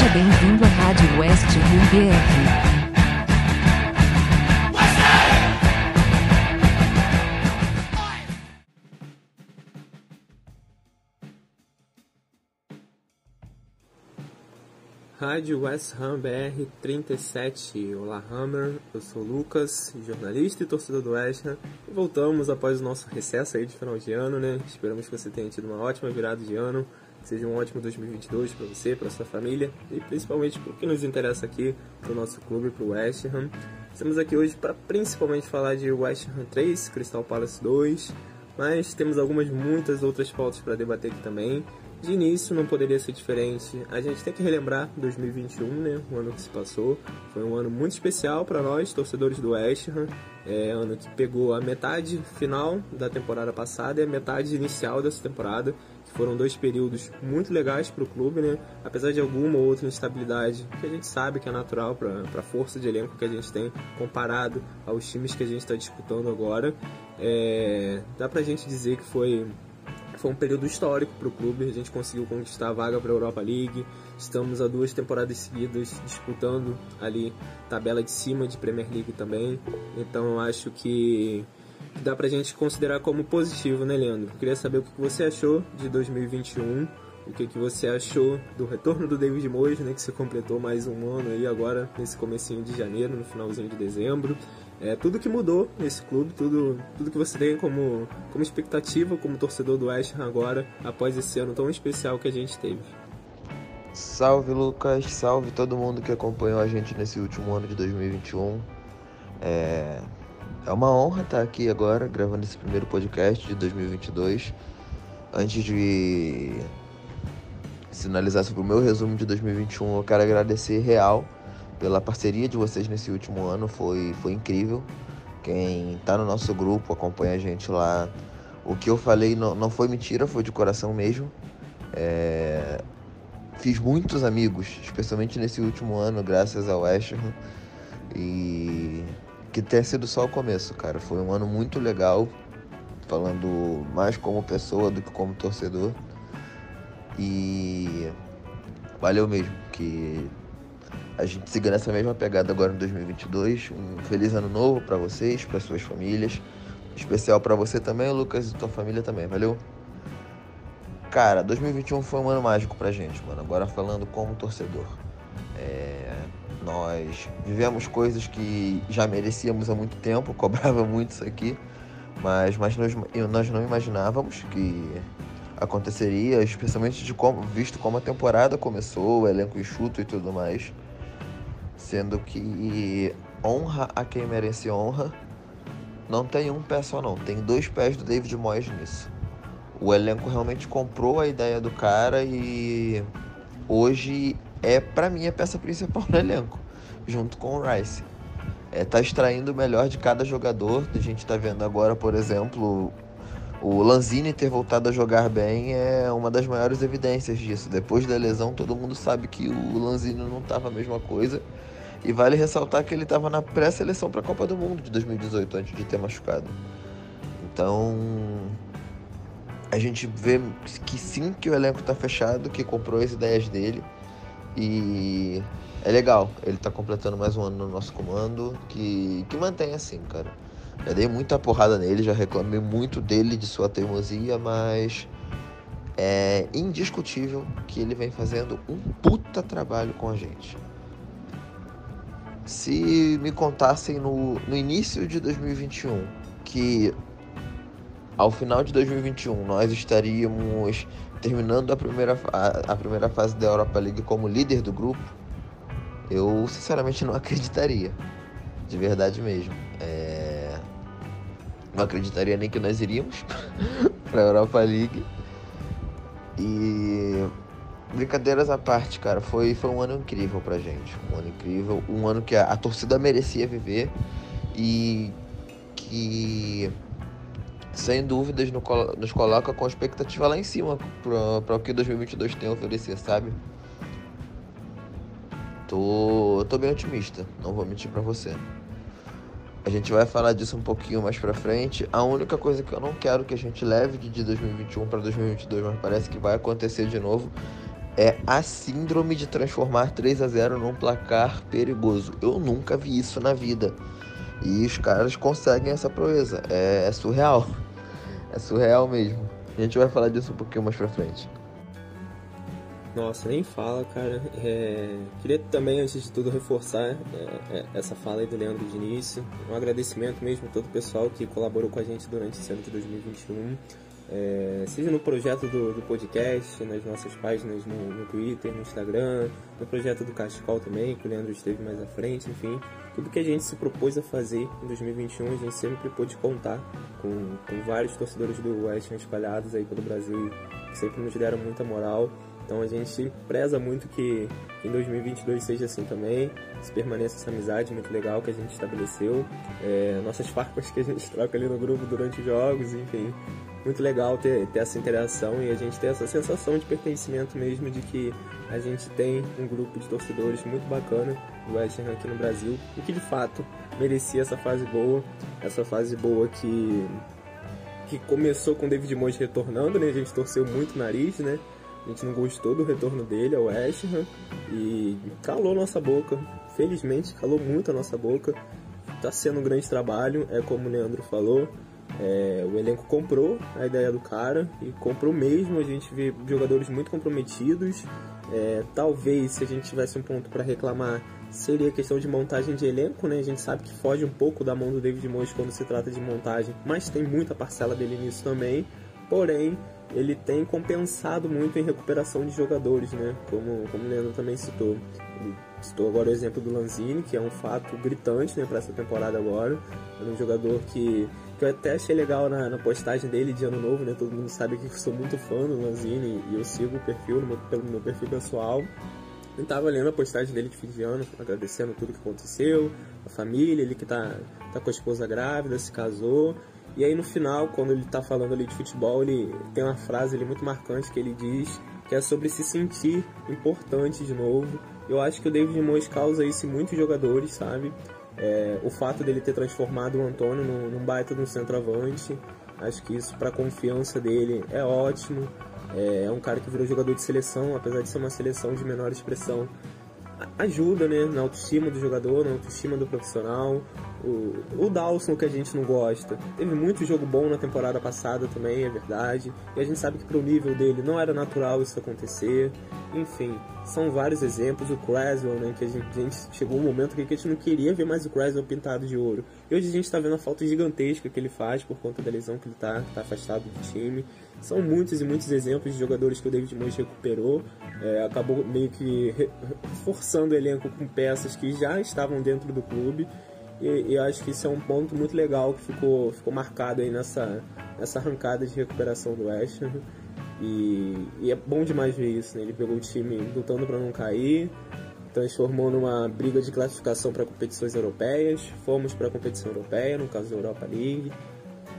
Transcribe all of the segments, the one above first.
Seja bem-vindo à Rádio West Rio BR. Rádio West Ham BR 37. Olá Hammer, eu sou o Lucas, jornalista e torcedor do West Ham. Voltamos após o nosso recesso aí de final de ano, né? Esperamos que você tenha tido uma ótima virada de ano, seja um ótimo 2022 para você, para sua família e principalmente para o que nos interessa aqui, para o nosso clube, para o West Ham. Estamos aqui hoje para principalmente falar de West Ham 3, Crystal Palace 2, mas temos algumas muitas outras pautas para debater aqui também. De início não poderia ser diferente. A gente tem que relembrar 2021, né? O ano que se passou. Foi um ano muito especial para nós, torcedores do West Ham. É ano que pegou a metade final da temporada passada e a metade inicial dessa temporada, foram dois períodos muito legais para o clube, né? Apesar de alguma ou outra instabilidade, que a gente sabe que é natural para a força de elenco que a gente tem comparado aos times que a gente está disputando agora. É, dá para a gente dizer que foi foi um período histórico para o clube. A gente conseguiu conquistar a vaga para a Europa League. Estamos há duas temporadas seguidas disputando ali tabela de cima de Premier League também. Então eu acho que dá para a gente considerar como positivo, né, Leandro? Queria saber o que você achou de 2021. O que, que você achou do retorno do David Moyes, né, que se completou mais um ano aí agora nesse comecinho de janeiro, no finalzinho de dezembro é, tudo que mudou nesse clube, tudo, tudo que você tem como, como expectativa como torcedor do West Ham agora, após esse ano tão especial que a gente teve. Salve Lucas, salve todo mundo que acompanhou a gente nesse último ano de 2021. É, é uma honra estar aqui agora gravando esse primeiro podcast de 2022. Antes de sinalizar sobre o meu resumo de 2021, eu quero agradecer real pela parceria de vocês nesse último ano, foi, foi incrível. Quem está no nosso grupo, acompanha a gente lá. O que eu falei não, não foi mentira, foi de coração mesmo. É... Fiz muitos amigos, especialmente nesse último ano, graças ao West Ham. E que tenha sido só o começo, cara. Foi um ano muito legal, falando mais como pessoa do que como torcedor. E valeu mesmo, que a gente siga nessa mesma pegada agora em 2022. Um feliz ano novo para vocês, para suas famílias. Especial para você também, Lucas, e tua família também, valeu? Cara, 2021 foi um ano mágico pra gente, mano. Agora falando como torcedor. É, nós vivemos coisas que já merecíamos há muito tempo, cobrava muito isso aqui, mas, mas nós, nós não imaginávamos que aconteceria, especialmente de como, visto como a temporada começou, o elenco enxuto e tudo mais sendo que honra a quem merece honra. Não tem um pé só não, tem dois pés do David Moyes nisso. O elenco realmente comprou a ideia do cara e hoje é para mim a peça principal do elenco, junto com o Rice. É, tá extraindo o melhor de cada jogador. A gente tá vendo agora, por exemplo, o Lanzini ter voltado a jogar bem é uma das maiores evidências disso. Depois da lesão, todo mundo sabe que o Lanzini não estava a mesma coisa. E vale ressaltar que ele estava na pré-seleção para a Copa do Mundo de 2018, antes de ter machucado. Então, a gente vê que sim, que o elenco está fechado, que comprou as ideias dele. E é legal, ele está completando mais um ano no nosso comando, que, que mantém assim, cara. Já dei muita porrada nele, já reclamei muito dele, de sua teimosia, mas é indiscutível que ele vem fazendo um puta trabalho com a gente. Se me contassem no, no início de 2021 que ao final de 2021 nós estaríamos terminando a primeira, a, primeira fase da Europa League como líder do grupo, eu sinceramente não acreditaria. De verdade mesmo. É... Não acreditaria nem que nós iríamos para a Europa League. E Brincadeiras à parte, cara, foi, foi um ano incrível pra gente. Um ano incrível, um ano que a, a torcida merecia viver e que, sem dúvidas, no, nos coloca com expectativa lá em cima para o que 2022 tem a oferecer, sabe? Tô, tô bem otimista, não vou mentir pra você. A gente vai falar disso um pouquinho mais pra frente. A única coisa que eu não quero que a gente leve de 2021 para 2022, mas parece que vai acontecer de novo, é a síndrome de transformar 3 a 0 num placar perigoso. Eu nunca vi isso na vida. E os caras conseguem essa proeza. É, é surreal. É surreal mesmo. A gente vai falar disso um pouquinho mais pra frente. Nossa, nem fala, cara. É... Queria também, antes de tudo, reforçar é, é, essa fala aí do Leandro de início. Um agradecimento mesmo a todo o pessoal que colaborou com a gente durante esse ano de 2021. É, seja no projeto do, do, podcast, nas nossas páginas no, no, Twitter, no Instagram, no projeto do Cachecol também, que o Leandro esteve mais à frente, enfim. Tudo que a gente se propôs a fazer em 2021, a gente sempre pôde contar com, com vários torcedores do West espalhados aí pelo Brasil, que sempre nos deram muita moral. Então a gente preza muito que em 2022 seja assim também, se permaneça essa amizade muito legal que a gente estabeleceu, é, nossas farpas que a gente troca ali no grupo durante os jogos, enfim, muito legal ter, ter essa interação e a gente ter essa sensação de pertencimento mesmo de que a gente tem um grupo de torcedores muito bacana do West Ham aqui no Brasil e que de fato merecia essa fase boa, essa fase boa que que começou com o David Moyes retornando, né? A gente torceu muito o nariz, né? A gente não gostou do retorno dele ao West Ham e calou nossa boca. Felizmente calou muito a nossa boca. Tá sendo um grande trabalho, é como o Leandro falou. É, o elenco comprou a ideia do cara e comprou mesmo. A gente vê jogadores muito comprometidos. É, talvez se a gente tivesse um ponto para reclamar seria questão de montagem de elenco, né? A gente sabe que foge um pouco da mão do David Moyes quando se trata de montagem, mas tem muita parcela dele nisso também. Porém, ele tem compensado muito em recuperação de jogadores, né? Como, como o Leandro também citou. Ele citou agora o exemplo do Lanzini, que é um fato gritante né, para essa temporada agora. É um jogador que, que eu até achei legal na, na, postagem dele de ano novo, né? Todo mundo sabe que eu sou muito fã do Lanzini e eu sigo o perfil meu, pelo meu perfil pessoal. Eu tava lendo a postagem dele de fim de ano, agradecendo tudo que aconteceu, a família, ele que tá, tá com a esposa grávida, se casou. E aí no final, quando ele está falando ali de futebol, ele tem uma frase ali muito marcante que ele diz que é sobre se sentir importante de novo. Eu acho que o David Moyes causa isso em muitos jogadores, sabe? É, o fato dele ter transformado o Antônio num, num baita de um centroavante, acho que isso para a confiança dele é ótimo. É, é um cara que virou jogador de seleção, apesar de ser uma seleção de menor expressão, ajuda né, na autoestima do jogador, na autoestima do profissional. O, Dawson que a gente não gosta. Teve muito jogo bom na temporada passada também, é verdade. E a gente sabe que pro nível dele não era natural isso acontecer. Enfim, são vários exemplos. O Creswell, né, que a gente, a gente chegou um momento que a gente não queria ver mais o Creswell pintado de ouro. E hoje a gente está vendo a falta gigantesca que ele faz por conta da lesão que ele está tá afastado do time. São muitos e muitos exemplos de jogadores que o David Moyes recuperou. É, acabou meio que reforçando o elenco com peças que já estavam dentro do clube. E, e acho que isso é um ponto muito legal que ficou, ficou marcado aí nessa, nessa arrancada de recuperação do West. E, e, é bom demais ver isso, né? Ele pegou o time lutando para não cair, transformou numa briga de classificação para competições europeias. Fomos para a competição europeia, no caso da Europa League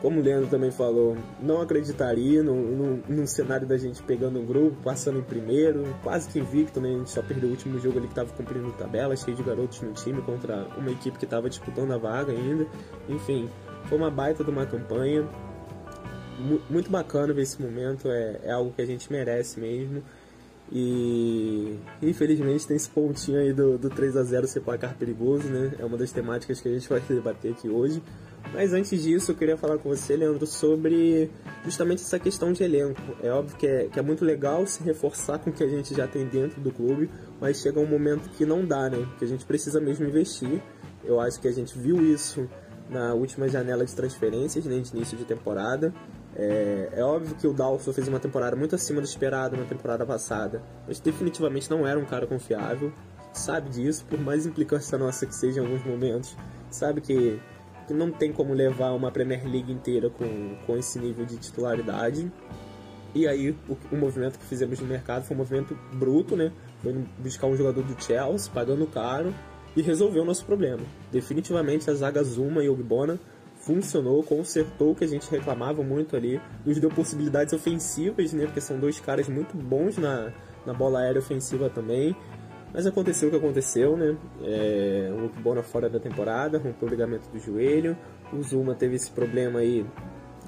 como o Leandro também falou, não acreditaria no, cenário da gente pegando um grupo, passando em primeiro, quase que invicto, né? A gente só perdeu o último jogo ali que estava cumprindo tabela, cheio de garotos no time contra uma equipe que estava disputando a vaga ainda. Enfim, foi uma baita de uma campanha. Muito bacana ver esse momento, é, é algo que a gente merece mesmo. E infelizmente tem esse pontinho aí do, do 3 a 0 ser placar perigoso, né? É uma das temáticas que a gente vai debater aqui hoje. Mas antes disso, eu queria falar com você, Leandro, sobre justamente essa questão de elenco. É óbvio que é, que é muito legal se reforçar com o que a gente já tem dentro do clube, mas chega um momento que não dá, né? Que a gente precisa mesmo investir. Eu acho que a gente viu isso na última janela de transferências, né, de início de temporada. É, é, óbvio que o Dalson fez uma temporada muito acima do esperado na temporada passada, mas definitivamente não era um cara confiável. Sabe disso, por mais implicância nossa que seja em alguns momentos. Sabe que não tem como levar uma Premier League inteira com, com esse nível de titularidade. E aí o, o movimento que fizemos no mercado foi um movimento bruto, né? Foi buscar um jogador do Chelsea, pagando caro, e resolveu o nosso problema. Definitivamente a zaga Zuma e Ogbona funcionou, consertou o que a gente reclamava muito ali, nos deu possibilidades ofensivas, né? Porque são dois caras muito bons na, na bola aérea ofensiva também. Mas aconteceu o que aconteceu, né? É, o Bona fora da temporada, rompeu o ligamento do joelho. O Zuma teve esse problema aí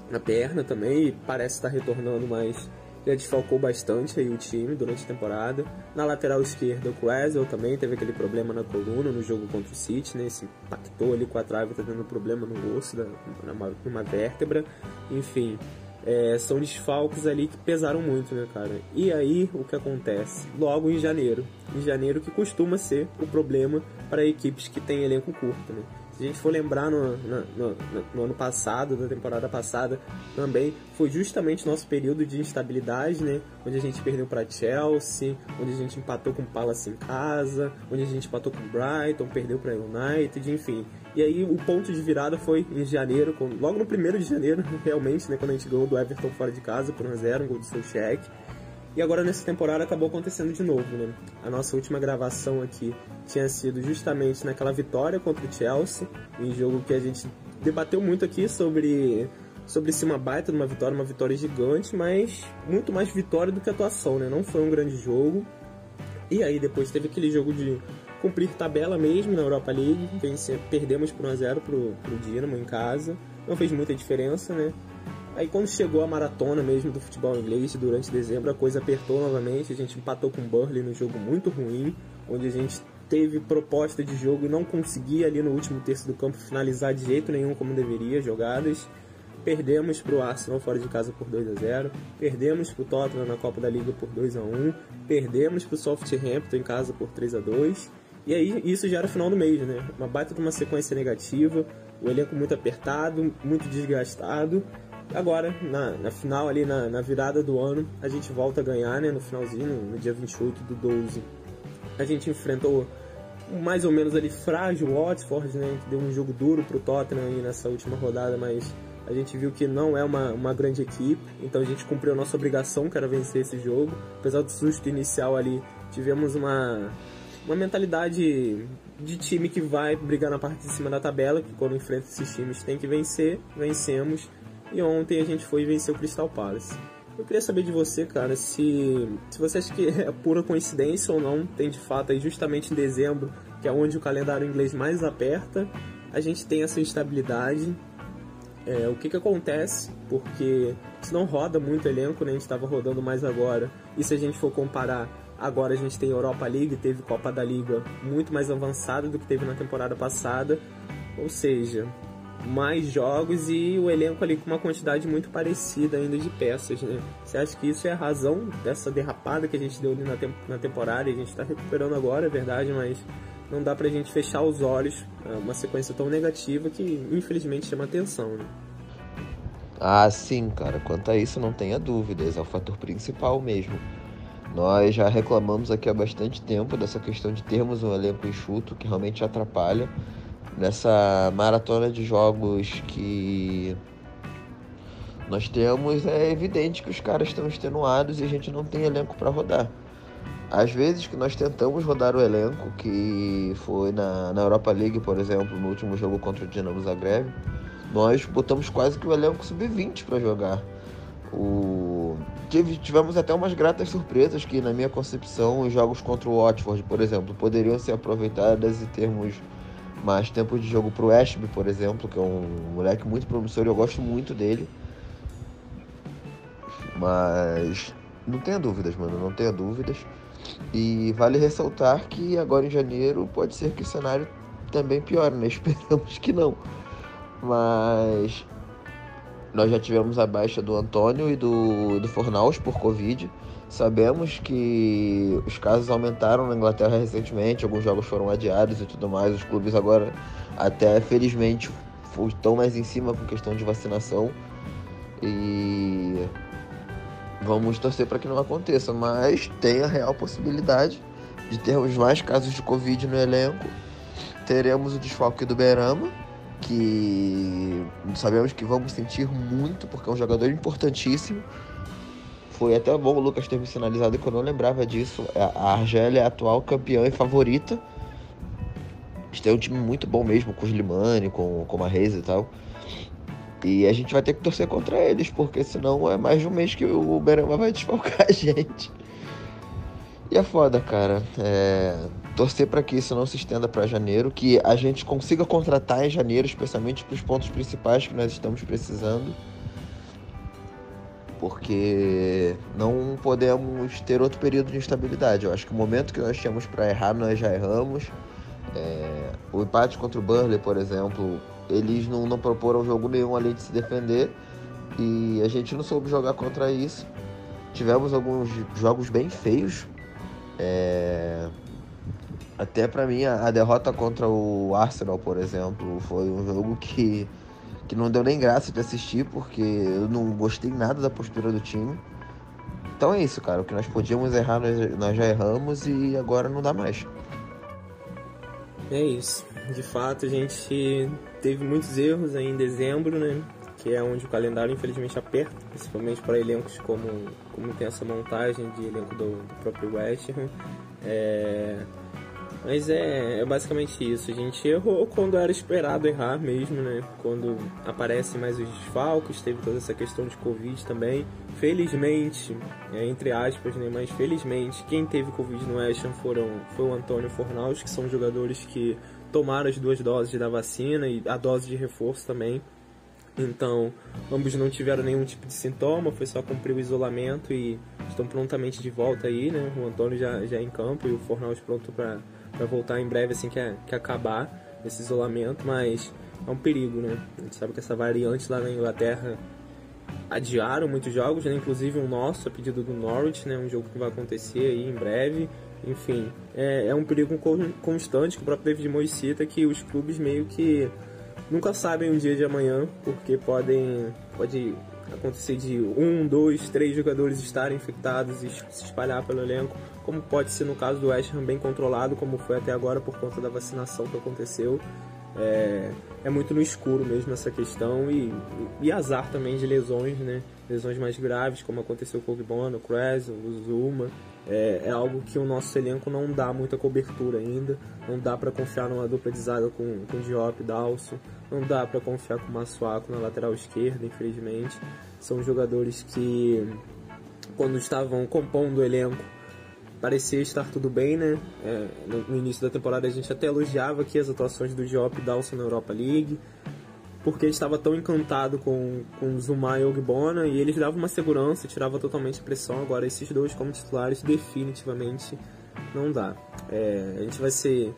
na perna também e parece estar retornando, mas já desfalcou bastante aí o time durante a temporada. Na lateral esquerda, o Quasel também teve aquele problema na coluna no jogo contra o City, né? Se impactou ali com a trave, tá tendo problema no osso, da, numa, numa vértebra. Enfim, é, são desfalques ali que pesaram muito, né, cara? E aí, o que acontece? Logo em janeiro. Em janeiro, que costuma ser o problema para equipes que têm elenco curto, né? Se a gente for lembrar no, no, no, no, ano passado, da temporada passada, também foi justamente nosso período de instabilidade, né? Onde a gente perdeu para Chelsea, onde a gente empatou com o Palace em casa, onde a gente empatou com o Brighton, perdeu para United, enfim. E aí o ponto de virada foi em janeiro, logo no primeiro de janeiro, realmente, né? Quando a gente ganhou do Everton fora de casa por 1x0, um gol do seu cheque. E agora nessa temporada acabou acontecendo de novo, né? A nossa última gravação aqui tinha sido justamente naquela vitória contra o Chelsea, em jogo que a gente debateu muito aqui sobre sobre se uma baita de uma vitória, uma vitória gigante, mas muito mais vitória do que atuação, né? Não foi um grande jogo. E aí depois teve aquele jogo de cumprir tabela mesmo na Europa League, vencer, perdemos por 1 a 0 pro, pro Dinamo em casa. Não fez muita diferença, né? Aí quando chegou a maratona mesmo do futebol inglês, durante dezembro, a coisa apertou novamente. A gente empatou com o Burnley num jogo muito ruim, onde a gente teve proposta de jogo e não conseguia ali no último terço do campo finalizar de jeito nenhum como deveria jogadas. Perdemos para o Arsenal fora de casa por 2 a 0 perdemos para o Tottenham na Copa da Liga por 2 a 1 perdemos para o Southampton em casa por 3 a 2 e aí isso já era o final do mês, né? Uma baita de uma sequência negativa, o elenco muito apertado, muito desgastado Agora, na, na final ali, na, na, virada do ano, a gente volta a ganhar, né? No finalzinho, no dia 28 do 12. A gente enfrentou mais ou menos ali frágil Watford, né? Que deu um jogo duro pro Tottenham aí nessa última rodada, mas a gente viu que não é uma, uma grande equipe, então a gente cumpriu a nossa obrigação, que era vencer esse jogo. Apesar do susto inicial ali, tivemos uma, uma mentalidade de time que vai brigar na parte de cima da tabela, que quando enfrenta esses times tem que vencer, vencemos e ontem a gente foi vencer o Crystal Palace. Eu queria saber de você, cara, se, se você acha que é pura coincidência ou não, tem de fato aí justamente em dezembro, que é onde o calendário inglês mais aperta, a gente tem essa instabilidade. É, o que que acontece? Porque se não roda muito elenco, né? A gente estava rodando mais agora. E se a gente for comparar, agora a gente tem Europa League, teve Copa da Liga muito mais avançada do que teve na temporada passada. Ou seja, mais jogos e o elenco ali com uma quantidade muito parecida ainda de peças, né? Você acha que isso é a razão dessa derrapada que a gente deu ali na, temp na temporada e a gente está recuperando agora, é verdade, mas não dá pra gente fechar os olhos a uma sequência tão negativa que infelizmente chama atenção, né? Ah, sim, cara. Quanto a isso, não tenha dúvidas. É o fator principal mesmo. Nós já reclamamos aqui há bastante tempo dessa questão de termos um elenco enxuto que realmente atrapalha nessa maratona de jogos que nós temos, é evidente que os caras estão extenuados e a gente não tem elenco para rodar. Às vezes que nós tentamos rodar o elenco, que foi na, na Europa League, por exemplo, no último jogo contra o Dinamo Zagreb, nós botamos quase que o elenco sub-20 para jogar. O... Tivemos até umas gratas surpresas que, na minha concepção, os jogos contra o Watford, por exemplo, poderiam ser aproveitadas e termos mais tempo de jogo pro Ashby, por exemplo, que é um moleque muito promissor e eu gosto muito dele. Mas não tenha dúvidas, mano, não tenha dúvidas. E vale ressaltar que agora em janeiro pode ser que o cenário também piore, né? Esperamos que não. Mas nós já tivemos a baixa do Antônio e do, do Fornaus por Covid. Sabemos que os casos aumentaram na Inglaterra recentemente, alguns jogos foram adiados e tudo mais. Os clubes agora, até felizmente, estão mais em cima com questão de vacinação. E vamos torcer para que não aconteça, mas tem a real possibilidade de termos mais casos de Covid no elenco. Teremos o desfalque do Berama, que sabemos que vamos sentir muito, porque é um jogador importantíssimo. Foi até bom o Lucas ter me sinalizado que eu não lembrava disso. A Argélia é a atual campeã e favorita. Eles têm um time muito bom mesmo, com os Limani, com, com a Reis e tal. E a gente vai ter que torcer contra eles, porque senão é mais de um mês que o Berama vai desfalcar a gente. E é foda, cara. É... Torcer para que isso não se estenda para janeiro, que a gente consiga contratar em janeiro, especialmente para os pontos principais que nós estamos precisando porque não podemos ter outro período de instabilidade. Eu acho que o momento que nós tínhamos para errar, nós já erramos. É, o empate contra o Burnley, por exemplo, eles não, não proporam jogo nenhum além de se defender e a gente não soube jogar contra isso. Tivemos alguns jogos bem feios. É, até para mim, a, a derrota contra o Arsenal, por exemplo, foi um jogo que que não deu nem graça de assistir, porque eu não gostei nada da postura do time. Então é isso, cara. O que nós podíamos errar, nós, já erramos e agora não dá mais. É isso. De fato, a gente teve muitos erros aí em dezembro, né? Que é onde o calendário infelizmente aperta, principalmente para elencos como, como tem essa montagem de elenco do, do próprio West Ham. É, mas é, é basicamente isso. A gente errou quando era esperado errar mesmo, né? Quando aparecem mais os desfalques, teve toda essa questão de Covid também. Felizmente, é, entre aspas, né? Mas felizmente, quem teve Covid no Ham foram, foi o Antônio Fornaus, que são jogadores que tomaram as duas doses da vacina e a dose de reforço também. Então, ambos não tiveram nenhum tipo de sintoma, foi só cumprir o isolamento e estão prontamente de volta aí, né? O Antônio já, já é em campo e o Fornaus pronto para para voltar em breve assim que, é, que acabar esse isolamento, mas é um perigo, né? A gente sabe que essa variante lá na Inglaterra adiaram muitos jogos, né? inclusive o nosso, a pedido do Norwich, né? um jogo que vai acontecer aí em breve. Enfim, é, é um perigo constante que o próprio David Moyes cita que os clubes meio que nunca sabem o dia de amanhã, porque podem pode acontecer de um, dois, três jogadores estarem infectados e se espalhar pelo elenco, como pode ser no caso do West Ham bem controlado, como foi até agora por conta da vacinação que aconteceu. É, é muito no escuro mesmo essa questão e, e, azar também de lesões, né? Lesões mais graves, como aconteceu com o Gibona, o Krez, o Zuma. É, é, algo que o nosso elenco não dá muita cobertura ainda. Não dá para confiar numa dupla de zaga com, com Diop e Dalson. Não dá para confiar com o Massuaco na lateral esquerda, infelizmente. São jogadores que, quando estavam compondo o elenco, parecia estar tudo bem, né? É, no, início da temporada a gente até elogiava aqui as atuações do Diop e Dawson na Europa League, porque estava tão encantado com, com Zuma e Ogbona e eles davam uma segurança, tirava totalmente a pressão. Agora esses dois como titulares definitivamente não dá. É, a gente vai se,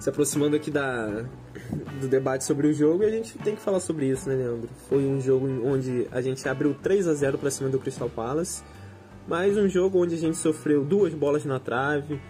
se aproximando aqui da, do debate sobre o jogo e a gente tem que falar sobre isso, né, Leandro? Foi um jogo onde a gente abriu 3 a 0 para cima do Crystal Palace mas um jogo onde a gente sofreu duas bolas na trave.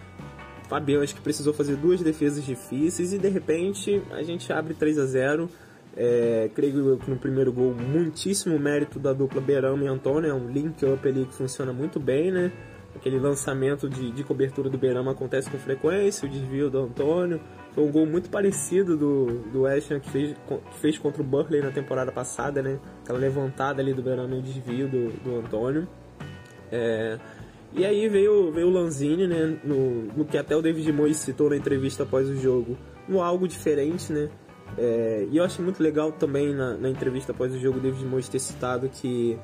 Fabiano acho que precisou fazer duas defesas difíceis e de repente a gente abre 3 a 0 é, creio que no primeiro gol, muitíssimo mérito da dupla Berama e Antônio. É um link-up ali que funciona muito bem, né? Aquele lançamento de, de cobertura do Berama acontece com frequência, o desvio do Antônio. Foi um gol muito parecido do, do West Ham que fez, que fez contra o Burley na temporada passada, né? Aquela levantada ali do Berama e o desvio do, do Antônio. É, e aí veio, veio o Lanzini, né, no, no, que até o David Moyes citou na entrevista após o jogo, no algo diferente, né, é, e eu achei muito legal também na, na, entrevista após o jogo o David Moyes ter citado que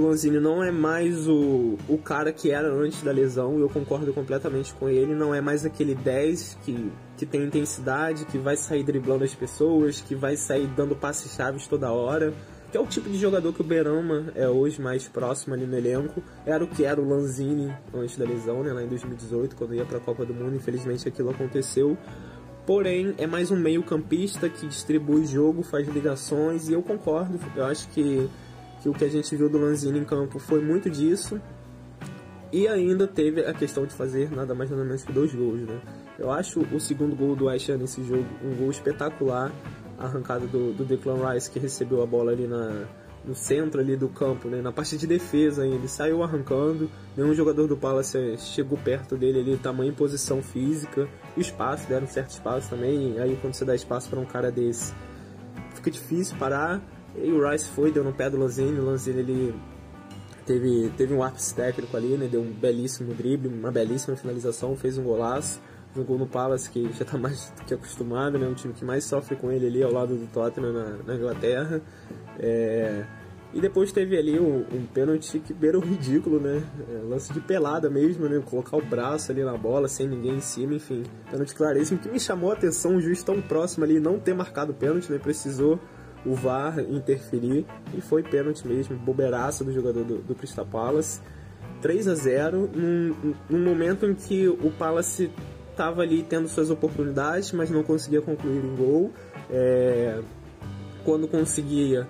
o Lanzini não é mais o, o cara que era antes da lesão, eu concordo completamente com ele, não é mais aquele 10 que, que tem intensidade, que vai sair driblando as pessoas, que vai sair dando passes chaves toda hora, que é o tipo de jogador que o Berama é hoje mais próximo ali no elenco. Era o que era o Lanzini antes da lesão, né, lá em 2018, quando ia para a Copa do Mundo. Infelizmente aquilo aconteceu. Porém, é mais um meio-campista que distribui jogo, faz ligações, e eu concordo. Eu acho que, que o que a gente viu do Lanzini em campo foi muito disso. E ainda teve a questão de fazer nada mais nada menos que dois gols, né? Eu acho o segundo gol do Aishan nesse jogo um gol espetacular arrancada do, do Declan Rice, que recebeu a bola ali na, no centro ali do campo, né? na parte de defesa ainda. Ele saiu arrancando, nenhum jogador do Palace chegou perto dele ali, tamanho posição física, espaço, deram certo espaço também. aí quando você dá espaço para um cara desse, fica difícil parar. E o Rice foi, deu no pé do Lanzini, o Lanzini ele teve, teve um ápice técnico ali, né? deu um belíssimo drible, uma belíssima finalização, fez um golaço jogou no Palace, que já está mais do que acostumado, né? Um time que mais sofre com ele ali ao lado do Tottenham na, na Inglaterra. É... E depois teve ali um, um pênalti que beira o ridículo, né? É, lance de pelada mesmo, né? Colocar o braço ali na bola sem ninguém em cima, enfim. Pênalti claríssimo que me chamou a atenção o juiz tão próximo ali não ter marcado o pênalti, né? Precisou o VAR interferir e foi pênalti mesmo, bobeiraça do jogador do, do Crystal Palace. 3 a 0 num, num momento em que o Palace estava ali tendo suas oportunidades, mas não conseguia concluir em gol. É, quando conseguia,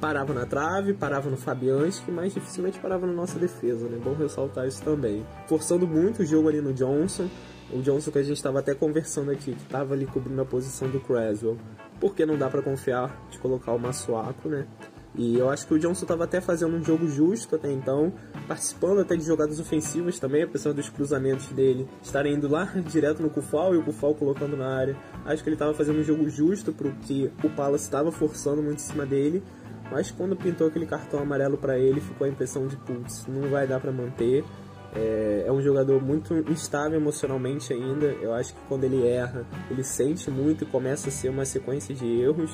parava na trave, parava no Fabianski, mas dificilmente parava na nossa defesa, né? Bom ressaltar isso também. Forçando muito o jogo ali no Johnson. O Johnson que a gente estava até conversando aqui, que estava ali cobrindo a posição do Creswell. Porque não dá para confiar de colocar o Massuaco, né? E eu acho que o Johnson estava até fazendo um jogo justo até então, participando até de jogadas ofensivas também, apesar dos cruzamentos dele estarem indo lá direto no Kufal e o Kufal colocando na área. Acho que ele estava fazendo um jogo justo para o que o Palace estava forçando muito em cima dele, mas quando pintou aquele cartão amarelo para ele, ficou a impressão de putz, não vai dar para manter. É, é, um jogador muito instável emocionalmente ainda. Eu acho que quando ele erra, ele sente muito e começa a ser uma sequência de erros.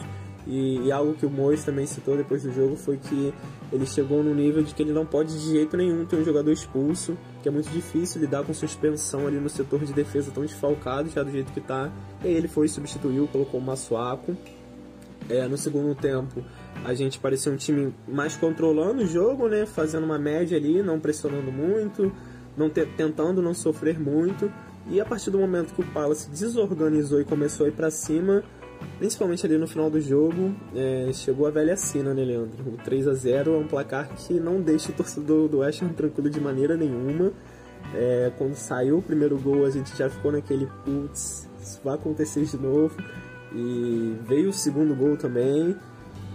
E, e, algo que o Mois também citou depois do jogo foi que ele chegou no nível de que ele não pode de jeito nenhum ter um jogador expulso, que é muito difícil lidar com suspensão ali no setor de defesa tão desfalcado já do jeito que tá. E aí ele foi substituiu, colocou o Massuaco. É, no segundo tempo, a gente parecia um time mais controlando o jogo, né? Fazendo uma média ali, não pressionando muito, não te tentando não sofrer muito. E a partir do momento que o Palace desorganizou e começou a ir para cima, principalmente ali no final do jogo, é, chegou a velha cena, né, Leandro? O 3 a 0 é um placar que não deixa o torcedor do West Ham tranquilo de maneira nenhuma. É, quando saiu o primeiro gol, a gente já ficou naquele putz, isso vai acontecer de novo. E veio o segundo gol também.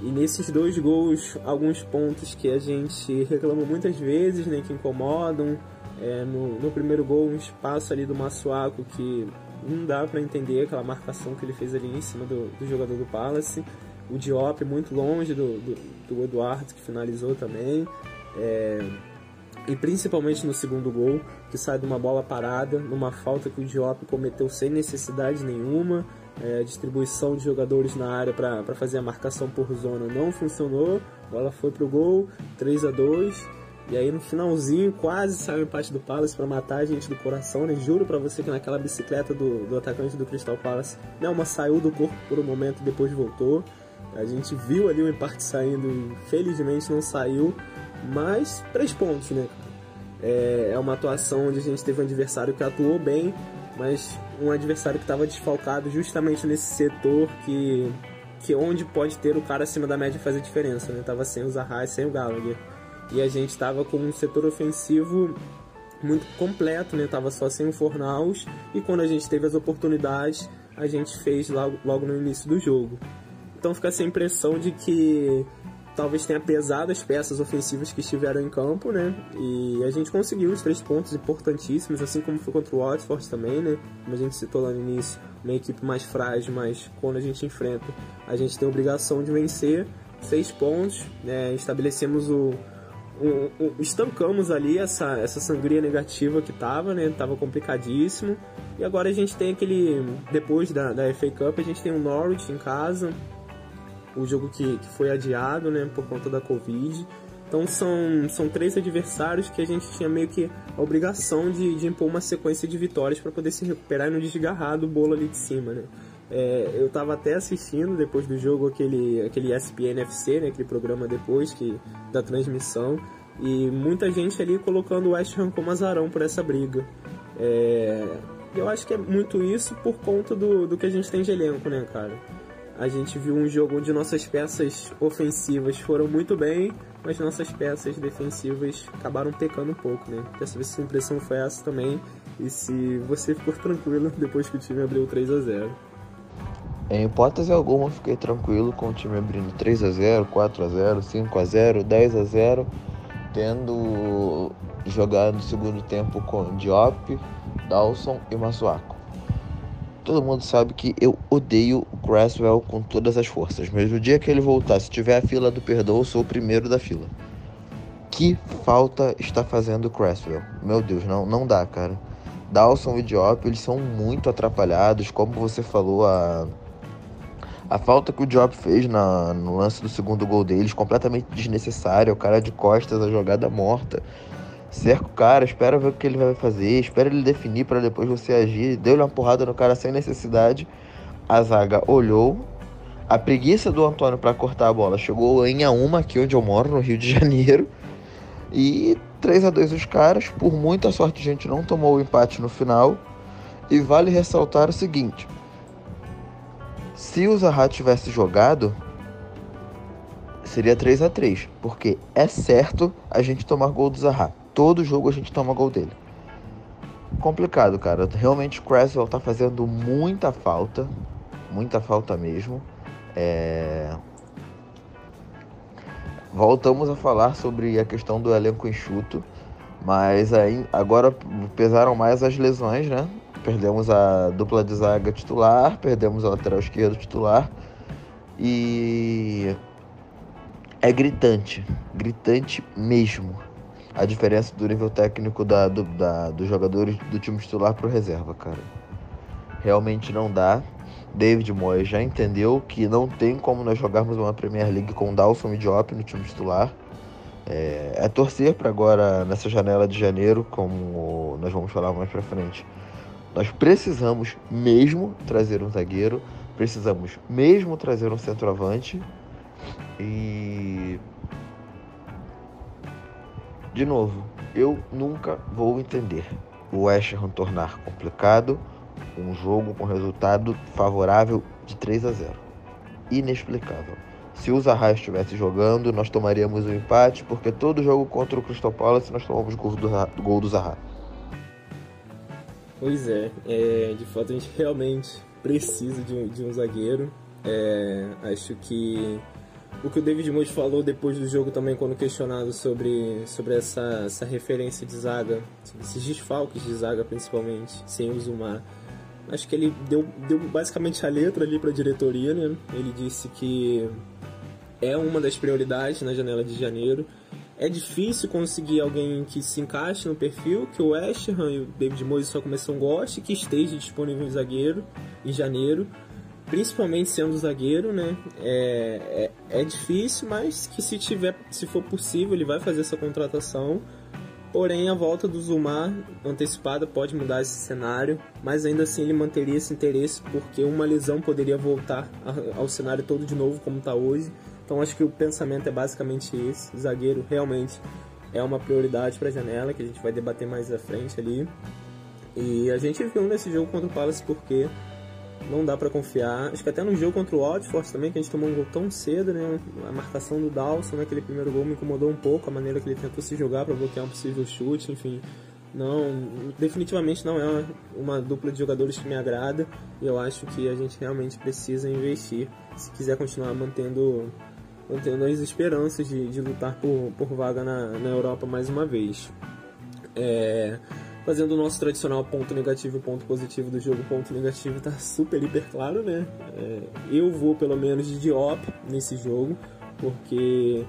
E nesses dois gols, alguns pontos que a gente reclama muitas vezes, né, que incomodam. É, no, no, primeiro gol, um espaço ali do Massuaco que não dá para entender aquela marcação que ele fez ali em cima do, do jogador do Palace. O Diop muito longe do, do, do Eduardo, que finalizou também. É, e principalmente no segundo gol, que sai de uma bola parada, numa falta que o Diop cometeu sem necessidade nenhuma. É, distribuição de jogadores na área para fazer a marcação por zona não funcionou. A bola foi pro gol, 3 a 2 e aí no finalzinho quase saiu o empate do Palace para matar a gente do coração, né? Juro para você que naquela bicicleta do, do atacante do Crystal Palace, Nelma saiu do corpo por um momento e depois voltou. A gente viu ali o empate saindo e felizmente não saiu, mas três pontos, né? É, é uma atuação onde a gente teve um adversário que atuou bem, mas um adversário que estava desfalcado justamente nesse setor que, que onde pode ter o cara acima da média fazer diferença, né? Tava sem o Zaha e sem o Gallagher e a gente estava com um setor ofensivo muito completo, né? Tava só sem o Fornaus e quando a gente teve as oportunidades, a gente fez logo, logo no início do jogo. Então fica essa impressão de que talvez tenha pesado as peças ofensivas que estiveram em campo, né? E a gente conseguiu os três pontos importantíssimos, assim como foi contra o Watford também, né? Como a gente citou lá no início, uma equipe mais frágil, mas quando a gente enfrenta, a gente tem a obrigação de vencer. Seis pontos, né? estabelecemos o, estancamos ali essa, essa sangria negativa que tava, né? Tava complicadíssimo. E agora a gente tem aquele. Depois da, da FA Cup, a gente tem o Norwich em casa. O jogo que, que foi adiado, né? Por conta da Covid. Então são, são três adversários que a gente tinha meio que a obrigação de, de impor uma sequência de vitórias para poder se recuperar e não desgarrar do bolo ali de cima, né? É, eu estava até assistindo depois do jogo aquele, aquele ESPN FC, né, aquele programa depois que, da transmissão, e muita gente ali colocando o West Ham como azarão por essa briga. É, eu acho que é muito isso por conta do, do que a gente tem de elenco, né, cara? A gente viu um jogo onde nossas peças ofensivas foram muito bem, mas nossas peças defensivas acabaram pecando um pouco, né? Quer saber se a impressão foi essa também e se você ficou tranquilo depois que o time abriu 3 a 0 em hipótese alguma, fiquei tranquilo com o time abrindo 3 a 0 4 a 0 5 a 0 10 a 0 tendo jogado no segundo tempo com Diop, Dawson e Masuaco. Todo mundo sabe que eu odeio o Cresswell com todas as forças, mas no dia que ele voltar, se tiver a fila do perdão, eu sou o primeiro da fila. Que falta está fazendo o Cresswell? Meu Deus, não, não dá, cara. Dawson e Diop, eles são muito atrapalhados, como você falou, a a falta que o Diop fez na, no lance do segundo gol deles, completamente desnecessária. O cara de costas, a jogada morta. Cerca o cara, espera ver o que ele vai fazer, espera ele definir para depois você agir. Deu-lhe uma porrada no cara sem necessidade. A zaga olhou, A preguiça do Antônio para cortar a bola chegou em a uma aqui onde eu moro, no Rio de Janeiro. E 3 a 2 os caras. Por muita sorte a gente não tomou o empate no final. E vale ressaltar o seguinte: se o Zaha tivesse jogado, seria 3 a 3 porque é certo a gente tomar gol do Zaha. Todo jogo a gente toma gol dele. Complicado, cara. Realmente o Creswell tá fazendo muita falta, muita falta mesmo. É... Voltamos a falar sobre a questão do elenco enxuto, mas aí agora pesaram mais as lesões, né? Perdemos a dupla de zaga titular, perdemos a lateral esquerdo titular e é gritante, gritante mesmo a diferença do nível técnico da, do, da, dos jogadores do time titular para o reserva, cara. Realmente não dá. David Moyes já entendeu que não tem como nós jogarmos uma Premier League com Dalson e Diop no time titular. É, é torcer para agora, nessa janela de janeiro, como nós vamos falar mais para frente. Nós precisamos mesmo trazer um zagueiro, precisamos mesmo trazer um centroavante. E. De novo, eu nunca vou entender o West Ham tornar complicado um jogo com resultado favorável de 3 a 0. Inexplicável. Se o Zaha estivesse jogando, nós tomaríamos o um empate, porque todo jogo contra o Crystal Palace nós tomamos gol do, gol do Zaha. Pois é, é, de fato a gente realmente precisa de um, de um zagueiro. É, acho que o que o David Moyes falou depois do jogo também, quando questionado sobre, sobre essa, essa referência de zaga, esses desfalques de zaga principalmente, sem o Zumar, acho que ele deu, deu basicamente a letra ali para a diretoria, né? Ele disse que é uma das prioridades na janela de janeiro. É difícil conseguir alguém que se encaixe no perfil, que o West Ham e o David Moyes só começam goste, que esteja disponível em zagueiro em janeiro, principalmente sendo zagueiro, né? É, é, é difícil, mas que se tiver, se for possível, ele vai fazer essa contratação. Porém, a volta do Zumar antecipada pode mudar esse cenário, mas ainda assim ele manteria esse interesse porque uma lesão poderia voltar ao cenário todo de novo como está hoje. Então acho que o pensamento é basicamente esse. O zagueiro realmente é uma prioridade para a janela que a gente vai debater mais à frente ali. E a gente viu nesse jogo contra o Palace porque não dá para confiar. Acho que até no jogo contra o Watford também, que a gente tomou um gol tão cedo, né? A marcação do Dawson naquele primeiro gol me incomodou um pouco, a maneira que ele tentou se jogar para bloquear um possível chute, enfim. Não, definitivamente não é uma dupla de jogadores que me agrada e eu acho que a gente realmente precisa investir se quiser continuar mantendo, mantendo as esperanças de, de lutar por, por vaga na, na Europa mais uma vez. É, fazendo o nosso tradicional ponto negativo e ponto positivo do jogo. Ponto negativo tá super, hiper claro, né? É, eu vou pelo menos de Diop nesse jogo, porque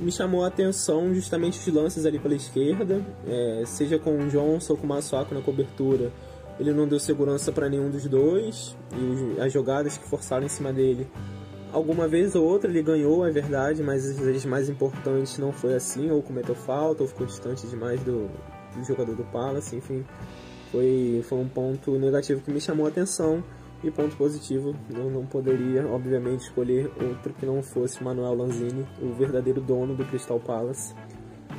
me chamou a atenção justamente os lances ali pela esquerda, é, seja com o Johnson ou com o Massuaco na cobertura. Ele não deu segurança para nenhum dos dois, e as jogadas que forçaram em cima dele alguma vez ou outra ele ganhou, é verdade, mas as vezes mais importantes não foi assim, ou cometeu falta, ou ficou distante demais do, do jogador do Palace, enfim, foi, foi um ponto negativo que me chamou a atenção. E ponto positivo, eu não poderia, obviamente, escolher outro que não fosse Manuel Lanzini, o verdadeiro dono do Crystal Palace.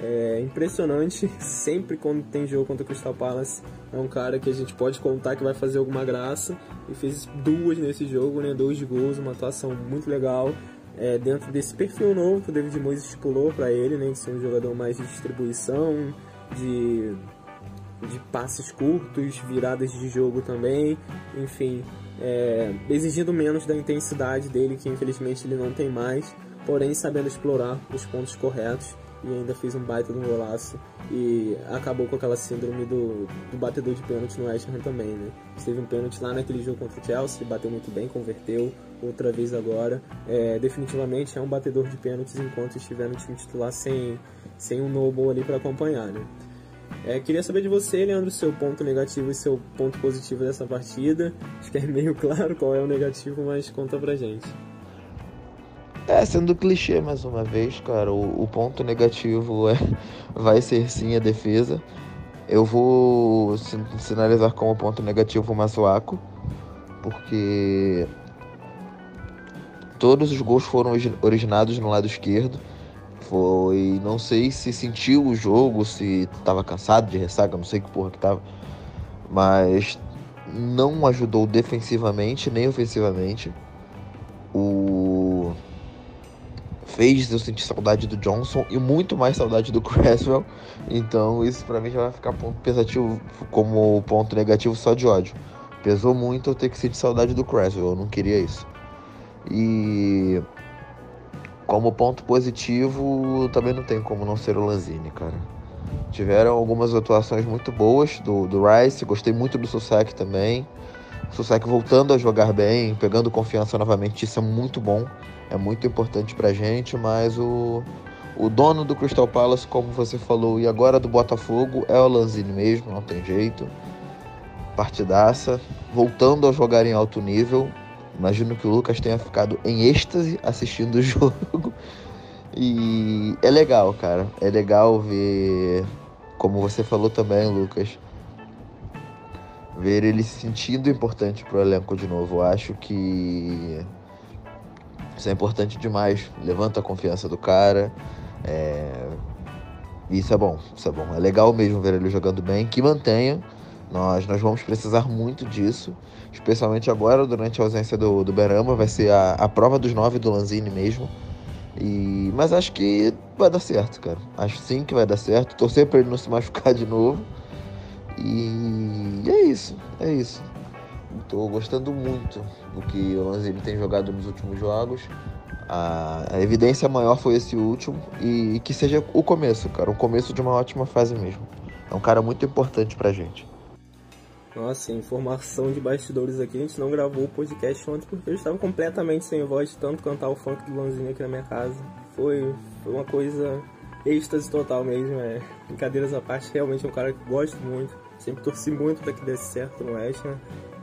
É impressionante, sempre quando tem jogo contra o Crystal Palace, é um cara que a gente pode contar que vai fazer alguma graça. E fez duas nesse jogo, né? Dois gols, uma atuação muito legal. É, dentro desse perfil novo que o David Moyes estipulou para ele, né? De ser um jogador mais de distribuição, de, de passes curtos, viradas de jogo também, enfim, é, exigindo menos da intensidade dele, que infelizmente ele não tem mais, porém sabendo explorar os pontos corretos e ainda fez um baita de um golaço e acabou com aquela síndrome do, do batedor de pênalti no West Ham também, né? Teve um pênalti lá naquele jogo contra o Chelsea, bateu muito bem, converteu outra vez agora. É, definitivamente é um batedor de pênaltis enquanto estiver no time titular sem, sem um Noble ali para acompanhar, né? É, queria saber de você, Leandro, seu ponto negativo e seu ponto positivo dessa partida. Acho que é meio claro qual é o negativo, mas conta pra gente. É, sendo clichê mais uma vez, cara, o, o ponto negativo é, vai ser sim a defesa. Eu vou sinalizar como ponto negativo o Massuaco, porque todos os gols foram originados no lado esquerdo. Foi, não sei se sentiu o jogo, se tava cansado de ressaca, não sei que porra que tava. Mas não ajudou defensivamente nem ofensivamente. O fez eu sentir saudade do Johnson e muito mais saudade do Creswell. Então isso para mim já vai ficar ponto pesativo como ponto negativo só de ódio. Pesou muito eu ter que sentir saudade do Creswell, eu não queria isso. E como ponto positivo, também não tem como não ser o Lanzini, cara. Tiveram algumas atuações muito boas do, do Rice, gostei muito do Susek também. Susek voltando a jogar bem, pegando confiança novamente, isso é muito bom, é muito importante pra gente, mas o, o dono do Crystal Palace, como você falou, e agora do Botafogo, é o Lanzini mesmo, não tem jeito. Partidaça, voltando a jogar em alto nível, Imagino que o Lucas tenha ficado em êxtase assistindo o jogo. E é legal, cara. É legal ver, como você falou também, Lucas, ver ele se sentindo importante pro elenco de novo. Eu acho que isso é importante demais. Levanta a confiança do cara. É... Isso é bom, isso é bom. É legal mesmo ver ele jogando bem. Que mantenha. Nós, nós vamos precisar muito disso especialmente agora, durante a ausência do, do Berama, vai ser a, a prova dos nove do Lanzini mesmo. E, mas acho que vai dar certo, cara. Acho sim que vai dar certo. Torcer para ele não se machucar de novo. E é isso, é isso. Estou gostando muito do que o Lanzini tem jogado nos últimos jogos. A, a evidência maior foi esse último e, e que seja o começo, cara. O começo de uma ótima fase mesmo. É um cara muito importante pra gente. Nossa, informação de bastidores aqui, a gente não gravou o podcast ontem porque eu estava completamente sem voz tanto cantar o funk do Lanzinho aqui na minha casa. Foi, foi uma coisa êxtase total mesmo, é. Brincadeiras à parte, realmente é um cara que gosto muito. Sempre torci muito para que desse certo no West Ham.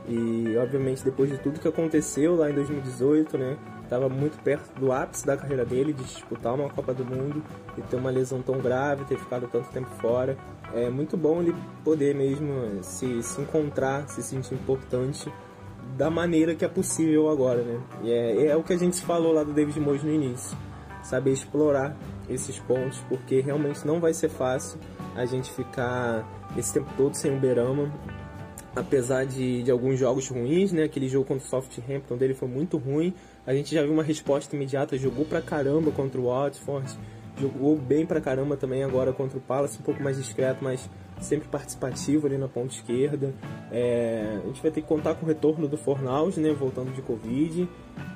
E obviamente depois de tudo que aconteceu lá em 2018, né? Tava muito perto do ápice da carreira dele, de disputar uma Copa do Mundo e ter uma lesão tão grave, ter ficado tanto tempo fora é muito bom ele poder mesmo se, se encontrar, se sentir importante da maneira que é possível agora, né? E é, é o que a gente falou lá do David Moyes no início, saber explorar esses pontos, porque realmente não vai ser fácil a gente ficar esse tempo todo sem o Berama, apesar de, de alguns jogos ruins, né? Aquele jogo contra o Southampton dele foi muito ruim, a gente já viu uma resposta imediata, jogou pra caramba contra o Watford, Jogou bem pra caramba também agora contra o Palace, um pouco mais discreto, mas sempre participativo ali na ponta esquerda. É, a gente vai ter que contar com o retorno do Fornaus, né, voltando de Covid.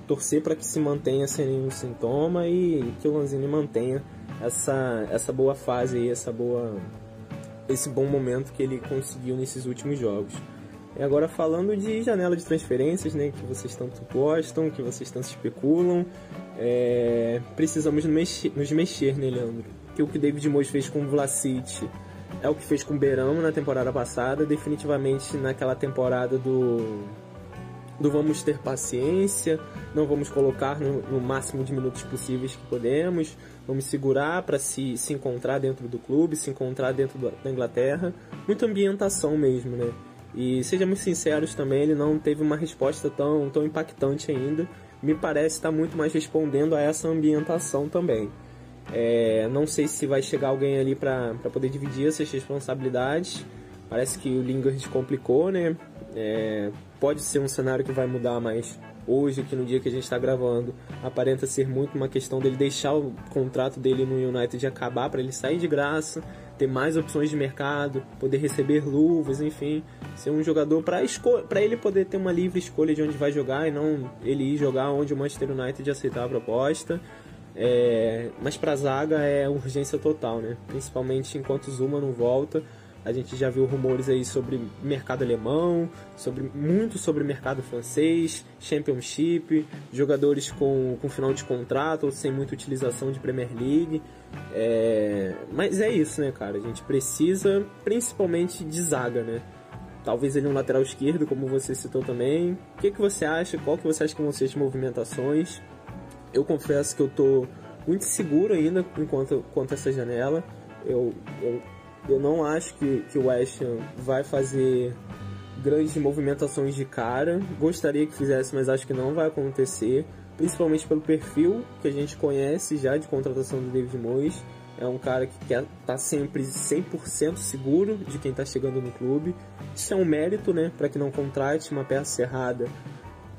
Torcer para que se mantenha sem nenhum sintoma e que o Lanzini mantenha essa, essa boa fase aí, essa boa, esse bom momento que ele conseguiu nesses últimos jogos. E agora falando de janela de transferências, né, que vocês tanto gostam, que vocês tanto especulam, é, precisamos mexer, nos mexer, né, Leandro? Que o que David Moyes fez com o Vlasic é o que fez com o Beramo na temporada passada, definitivamente naquela temporada do do vamos ter paciência, não vamos colocar no, no máximo de minutos possíveis que podemos, vamos segurar para se, se encontrar dentro do clube, se encontrar dentro da Inglaterra, muita ambientação mesmo, né? E sejamos sinceros também, ele não teve uma resposta tão, tão impactante ainda. Me parece estar muito mais respondendo a essa ambientação também. É, não sei se vai chegar alguém ali para poder dividir essas responsabilidades. Parece que o Lingard complicou, né? É, pode ser um cenário que vai mudar, mas hoje, que no dia que a gente está gravando, aparenta ser muito uma questão dele deixar o contrato dele no United acabar para ele sair de graça ter mais opções de mercado, poder receber luvas, enfim, ser um jogador para ele poder ter uma livre escolha de onde vai jogar e não ele ir jogar onde o Manchester United aceitar a proposta. É, mas para zaga é urgência total, né? Principalmente enquanto Zuma não volta. A gente já viu rumores aí sobre mercado alemão, sobre muito sobre mercado francês, Championship, jogadores com, com final de contrato ou sem muita utilização de Premier League. É, mas é isso, né, cara? A gente precisa principalmente de zaga, né? Talvez ele um lateral esquerdo, como você citou também. O que, que você acha? Qual que você acha que vão ser as movimentações? Eu confesso que eu tô muito seguro ainda enquanto quanto essa janela. Eu, eu eu não acho que, que o West vai fazer grandes movimentações de cara. Gostaria que fizesse, mas acho que não vai acontecer. Principalmente pelo perfil que a gente conhece já de contratação do David Moyes. É um cara que quer tá sempre 100% seguro de quem está chegando no clube. Isso é um mérito, né, para que não contrate uma peça errada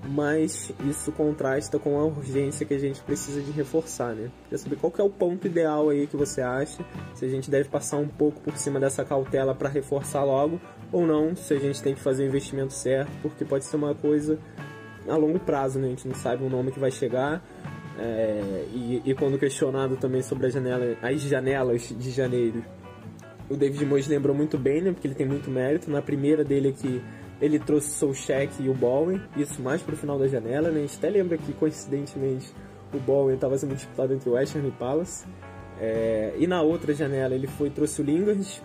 mas isso contrasta com a urgência que a gente precisa de reforçar, né? Queria saber qual que é o ponto ideal aí que você acha, se a gente deve passar um pouco por cima dessa cautela para reforçar logo, ou não, se a gente tem que fazer o investimento certo, porque pode ser uma coisa a longo prazo, né? A gente não sabe o nome que vai chegar, é, e, e, quando questionado também sobre a janela, as janelas de janeiro, o David Moyes lembrou muito bem, né? Porque ele tem muito mérito. Na primeira dele aqui, ele trouxe o Solcheck e o Bowen, isso mais pro final da janela, né? A gente até lembra que, coincidentemente, o Bowen estava sendo disputado entre o West Ham e o Palace. É, e na outra janela ele foi trouxe o Lingard,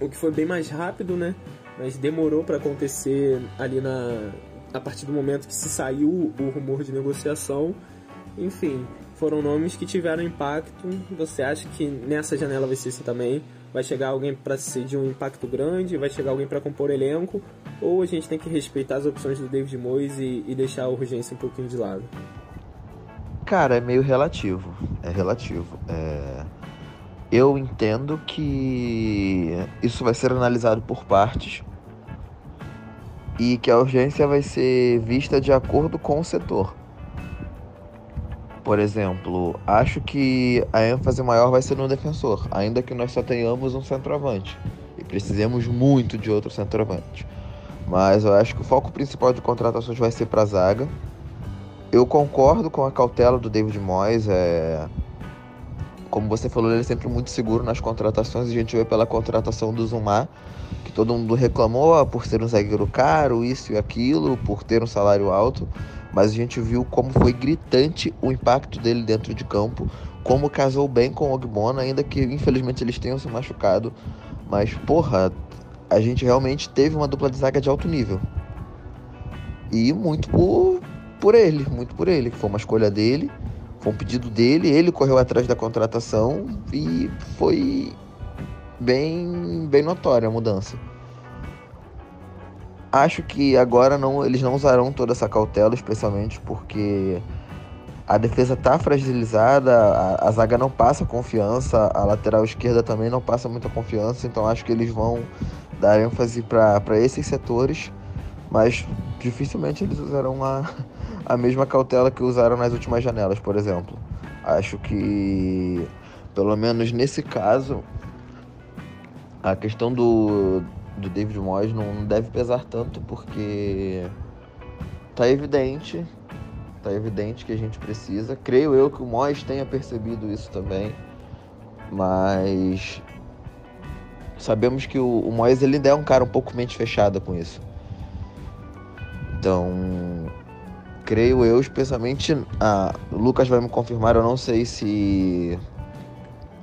o que foi bem mais rápido, né? Mas demorou para acontecer ali na a partir do momento que se saiu o rumor de negociação. Enfim, foram nomes que tiveram impacto. Você acha que nessa janela vai ser assim também? Vai chegar alguém para ser de um impacto grande? Vai chegar alguém para compor elenco? ou a gente tem que respeitar as opções do David Moyes e, e deixar a urgência um pouquinho de lado? Cara, é meio relativo. É relativo. É... Eu entendo que isso vai ser analisado por partes e que a urgência vai ser vista de acordo com o setor. Por exemplo, acho que a ênfase maior vai ser no defensor, ainda que nós só tenhamos um centroavante e precisemos muito de outro centroavante. Mas eu acho que o foco principal de contratações vai ser para a zaga. Eu concordo com a cautela do David Moyes. É... Como você falou, ele é sempre muito seguro nas contratações. A gente vê pela contratação do Zumar, todo mundo reclamou por ser um zagueiro caro, isso e aquilo, por ter um salário alto. Mas a gente viu como foi gritante o impacto dele dentro de campo, como casou bem com o Ogbona, ainda que infelizmente eles tenham se machucado. Mas, porra, a gente realmente teve uma dupla de zaga de alto nível. E muito por, por ele, muito por ele, que foi uma escolha dele, foi um pedido dele, ele correu atrás da contratação e foi bem, bem notória a mudança. Acho que agora não, eles não usarão toda essa cautela, especialmente porque a defesa está fragilizada, a, a, zaga não passa confiança, a lateral esquerda também não passa muita confiança, então acho que eles vão dar ênfase para esses setores, mas dificilmente eles usarão a, a mesma cautela que usaram nas últimas janelas, por exemplo. Acho que, pelo menos nesse caso, a questão do, do David Moyes não deve pesar tanto, porque tá evidente, tá evidente que a gente precisa. Creio eu que o Moyes tenha percebido isso também, mas sabemos que o, o Moyes ele é um cara um pouco mente fechada com isso. Então, creio eu, especialmente, a o Lucas vai me confirmar, eu não sei se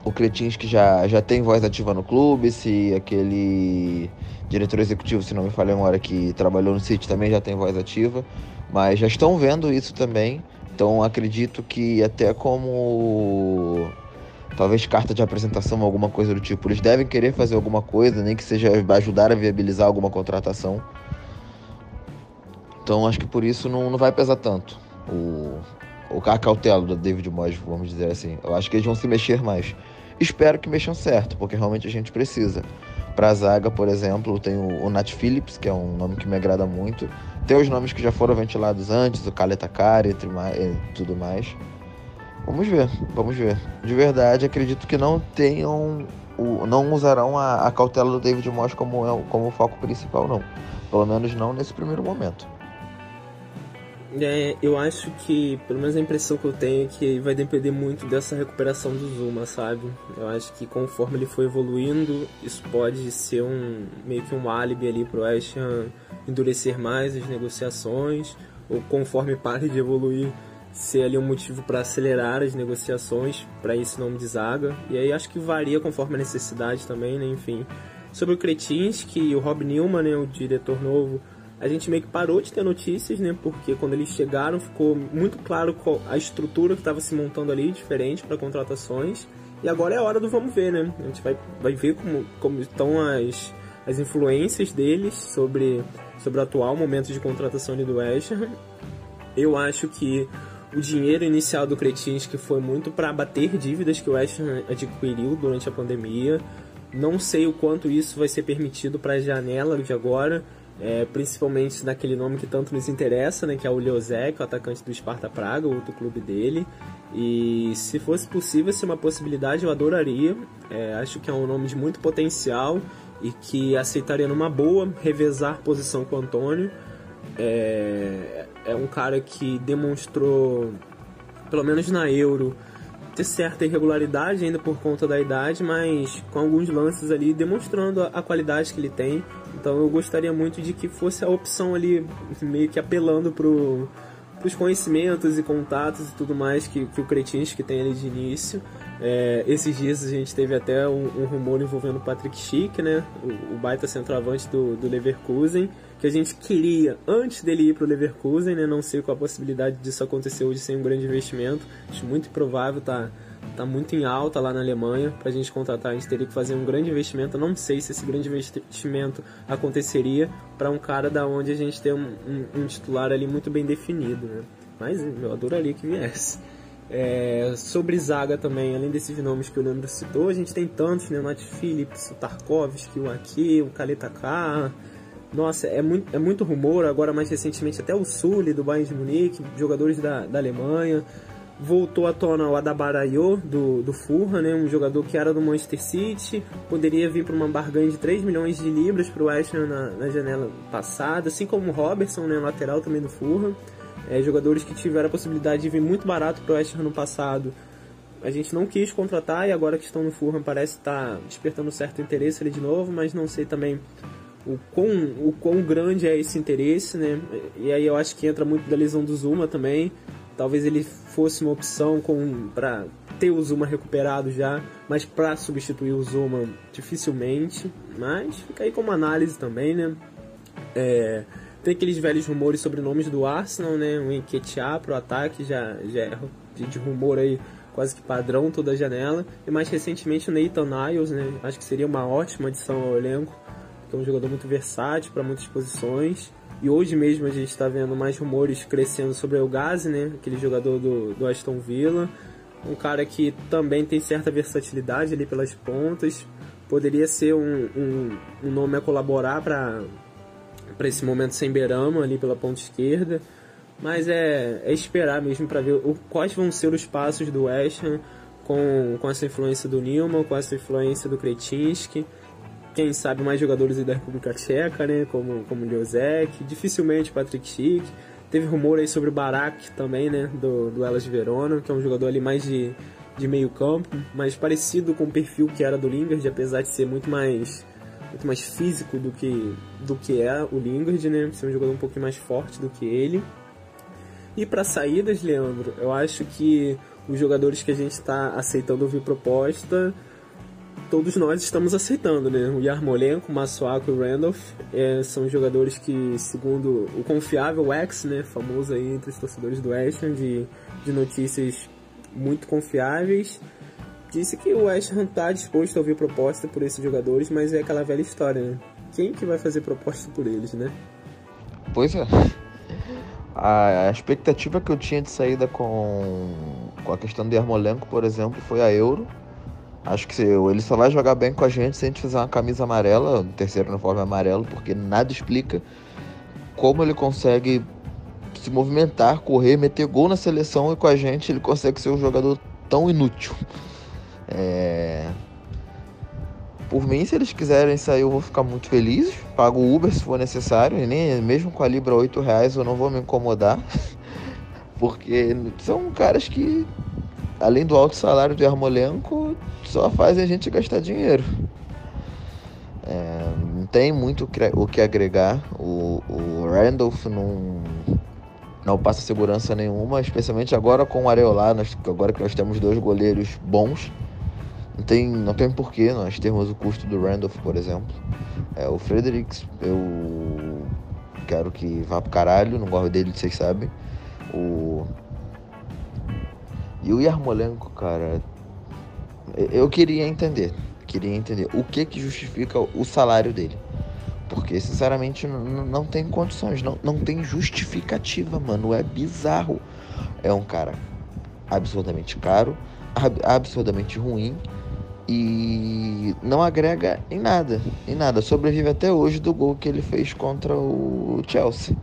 o Kretinski já, já tem voz ativa no clube, se aquele diretor executivo, se não me falha a memória, que trabalhou no City também já tem voz ativa, mas já estão vendo isso também. Então acredito que até como talvez carta de apresentação, alguma coisa do tipo. Eles devem querer fazer alguma coisa, nem que seja ajudar a viabilizar alguma contratação. Então acho que por isso não, não vai pesar tanto o, o cautela do David Moyes, vamos dizer assim. Eu acho que eles vão se mexer mais. Espero que mexam certo, porque realmente a gente precisa. Para a zaga, por exemplo, tem o, o Nat Phillips, que é um nome que me agrada muito. Tem os nomes que já foram ventilados antes, o Kaleta Kari e tudo mais. Vamos ver, vamos ver. De verdade, acredito que não tenham. O, não usarão a, a cautela do David Moss como, é, como foco principal, não. Pelo menos não nesse primeiro momento. É, eu acho que, pelo menos a impressão que eu tenho é que vai depender muito dessa recuperação do Zuma, sabe? Eu acho que conforme ele for evoluindo, isso pode ser um meio que um álibi ali pro West Ham endurecer mais as negociações, ou conforme pare de evoluir, ser ali um motivo para acelerar as negociações para esse nome de. E aí acho que varia conforme a necessidade também, né? Enfim. Sobre o Kretinsky e o Rob Newman, né, o diretor novo, a gente meio que parou de ter notícias, né? Porque quando eles chegaram ficou muito claro a estrutura que estava se montando ali, diferente para contratações. E agora é a hora do vamos ver, né? A gente vai, vai ver como, como estão as, as influências deles sobre, sobre o atual momento de contratação ali do West Ham. Eu acho que o dinheiro inicial do Kretinsky foi muito para bater dívidas que o West Ham adquiriu durante a pandemia. Não sei o quanto isso vai ser permitido para a janela de agora, é, principalmente naquele nome que tanto nos interessa, né, que é o Leozek, o atacante do Sparta Praga, o outro clube dele. E se fosse possível ser uma possibilidade, eu adoraria. É, acho que é um nome de muito potencial e que aceitaria numa boa revezar posição com o Antônio. É, é um cara que demonstrou, pelo menos na Euro, ter certa irregularidade ainda por conta da idade, mas com alguns lances ali demonstrando a qualidade que ele tem. Então eu gostaria muito de que fosse a opção ali, meio que apelando pro, pros conhecimentos e contatos e tudo mais que, que o Kretinsky tem ali de início. É, esses dias a gente teve até um, um rumor envolvendo o Patrick Schick, né? O, o baita centroavante do, do Leverkusen que a gente queria antes dele ir para o Leverkusen, né? Não sei qual a possibilidade disso acontecer hoje sem um grande investimento. Acho muito provável, tá, tá muito em alta lá na Alemanha para a gente contratar. A gente teria que fazer um grande investimento. Não sei se esse grande investimento aconteceria para um cara da onde a gente tem um, um, um, titular ali muito bem definido, né? Mas eu adoraria que viesse. É, sobre zaga também, além desses nomes que o Leandro citou, a gente tem tantos, né? O Nat Phillips, o Tarkovsky, o Aki, o Kaleta K, nossa, é muito, é muito rumor, agora mais recentemente até o Sully do Bayern de Munique, jogadores da, da Alemanha. Voltou à tona o Adabarayo do, do Fulham, né, um jogador que era do Manchester City, poderia vir para uma barganha de 3 milhões de libras para o West Ham na, na, janela passada, assim como o Robertson, né, lateral também do Fulham. É, jogadores que tiveram a possibilidade de vir muito barato para o West Ham no passado, a gente não quis contratar e agora que estão no Fulham parece estar tá despertando certo interesse ali de novo, mas não sei também o quão, o quão grande é esse interesse, né? E aí eu acho que entra muito da lesão do Zuma também. Talvez ele fosse uma opção para ter o Zuma recuperado já, mas para substituir o Zuma dificilmente. Mas fica aí como análise também, né? É, tem aqueles velhos rumores sobre nomes do Arsenal, né? O Enquetear pro ataque já, já é de rumor aí quase que padrão toda janela. E mais recentemente o Nathan Niles, né? Acho que seria uma ótima adição ao elenco que é um jogador muito versátil para muitas posições. E hoje mesmo a gente está vendo mais rumores crescendo sobre o Gazi, né? Aquele jogador do, do Aston Villa. Um cara que também tem certa versatilidade ali pelas pontas. Poderia ser um, um, um nome a colaborar para esse momento sem Berama ali pela ponta esquerda. Mas é, é esperar mesmo para ver o, quais vão ser os passos do West Ham com, com essa influência do Nilman, com essa influência do Kretinsky quem sabe mais jogadores da República Tcheca, né, como como Josek, dificilmente Patrick Schick. Teve rumor aí sobre o Barak também, né, do, do Elas de Verona, que é um jogador ali mais de, de meio campo, mais parecido com o perfil que era do Lingard, apesar de ser muito mais muito mais físico do que do que é o Lingard, né, ser um jogador um pouquinho mais forte do que ele. E para saídas, Leandro, eu acho que os jogadores que a gente está aceitando ouvir proposta todos nós estamos aceitando, né? O Yarmolenko, o Masuaku e o Randolph é, são jogadores que, segundo o confiável X, né, famoso aí entre os torcedores do West Ham, de, de notícias muito confiáveis, disse que o West Ham está disposto a ouvir proposta por esses jogadores, mas é aquela velha história, né? Quem que vai fazer proposta por eles, né? Pois é. A, expectativa que eu tinha de saída com, com a questão do Yarmolenko, por exemplo, foi a Euro, Acho que ele só vai jogar bem com a gente se a gente fizer uma camisa amarela, um terceiro uniforme amarelo, porque nada explica como ele consegue se movimentar, correr, meter gol na seleção e com a gente ele consegue ser um jogador tão inútil. É... Por mim, se eles quiserem sair, eu vou ficar muito feliz. Pago o Uber se for necessário, e nem mesmo com a Libra 8 reais eu não vou me incomodar. Porque são caras que além do alto salário do Yarmolenko, só fazem a gente gastar dinheiro. É, não tem muito o que agregar. O, o Randolph não, não passa segurança nenhuma, especialmente agora com o Areola, nós, agora que nós temos dois goleiros bons. Não tem, não tem porquê nós termos o custo do Randolph, por exemplo. É, o Fredericks, eu quero que vá pro caralho, não gosto dele, vocês sabem. O e o Yarmolenko, cara, eu queria entender, queria entender o que que justifica o salário dele. Porque, sinceramente, não tem condições, não, não tem justificativa, mano. É bizarro. é um cara absurdamente caro, ab absurdamente ruim e não agrega em nada, em nada. Sobrevive até hoje do gol que ele fez contra o Chelsea.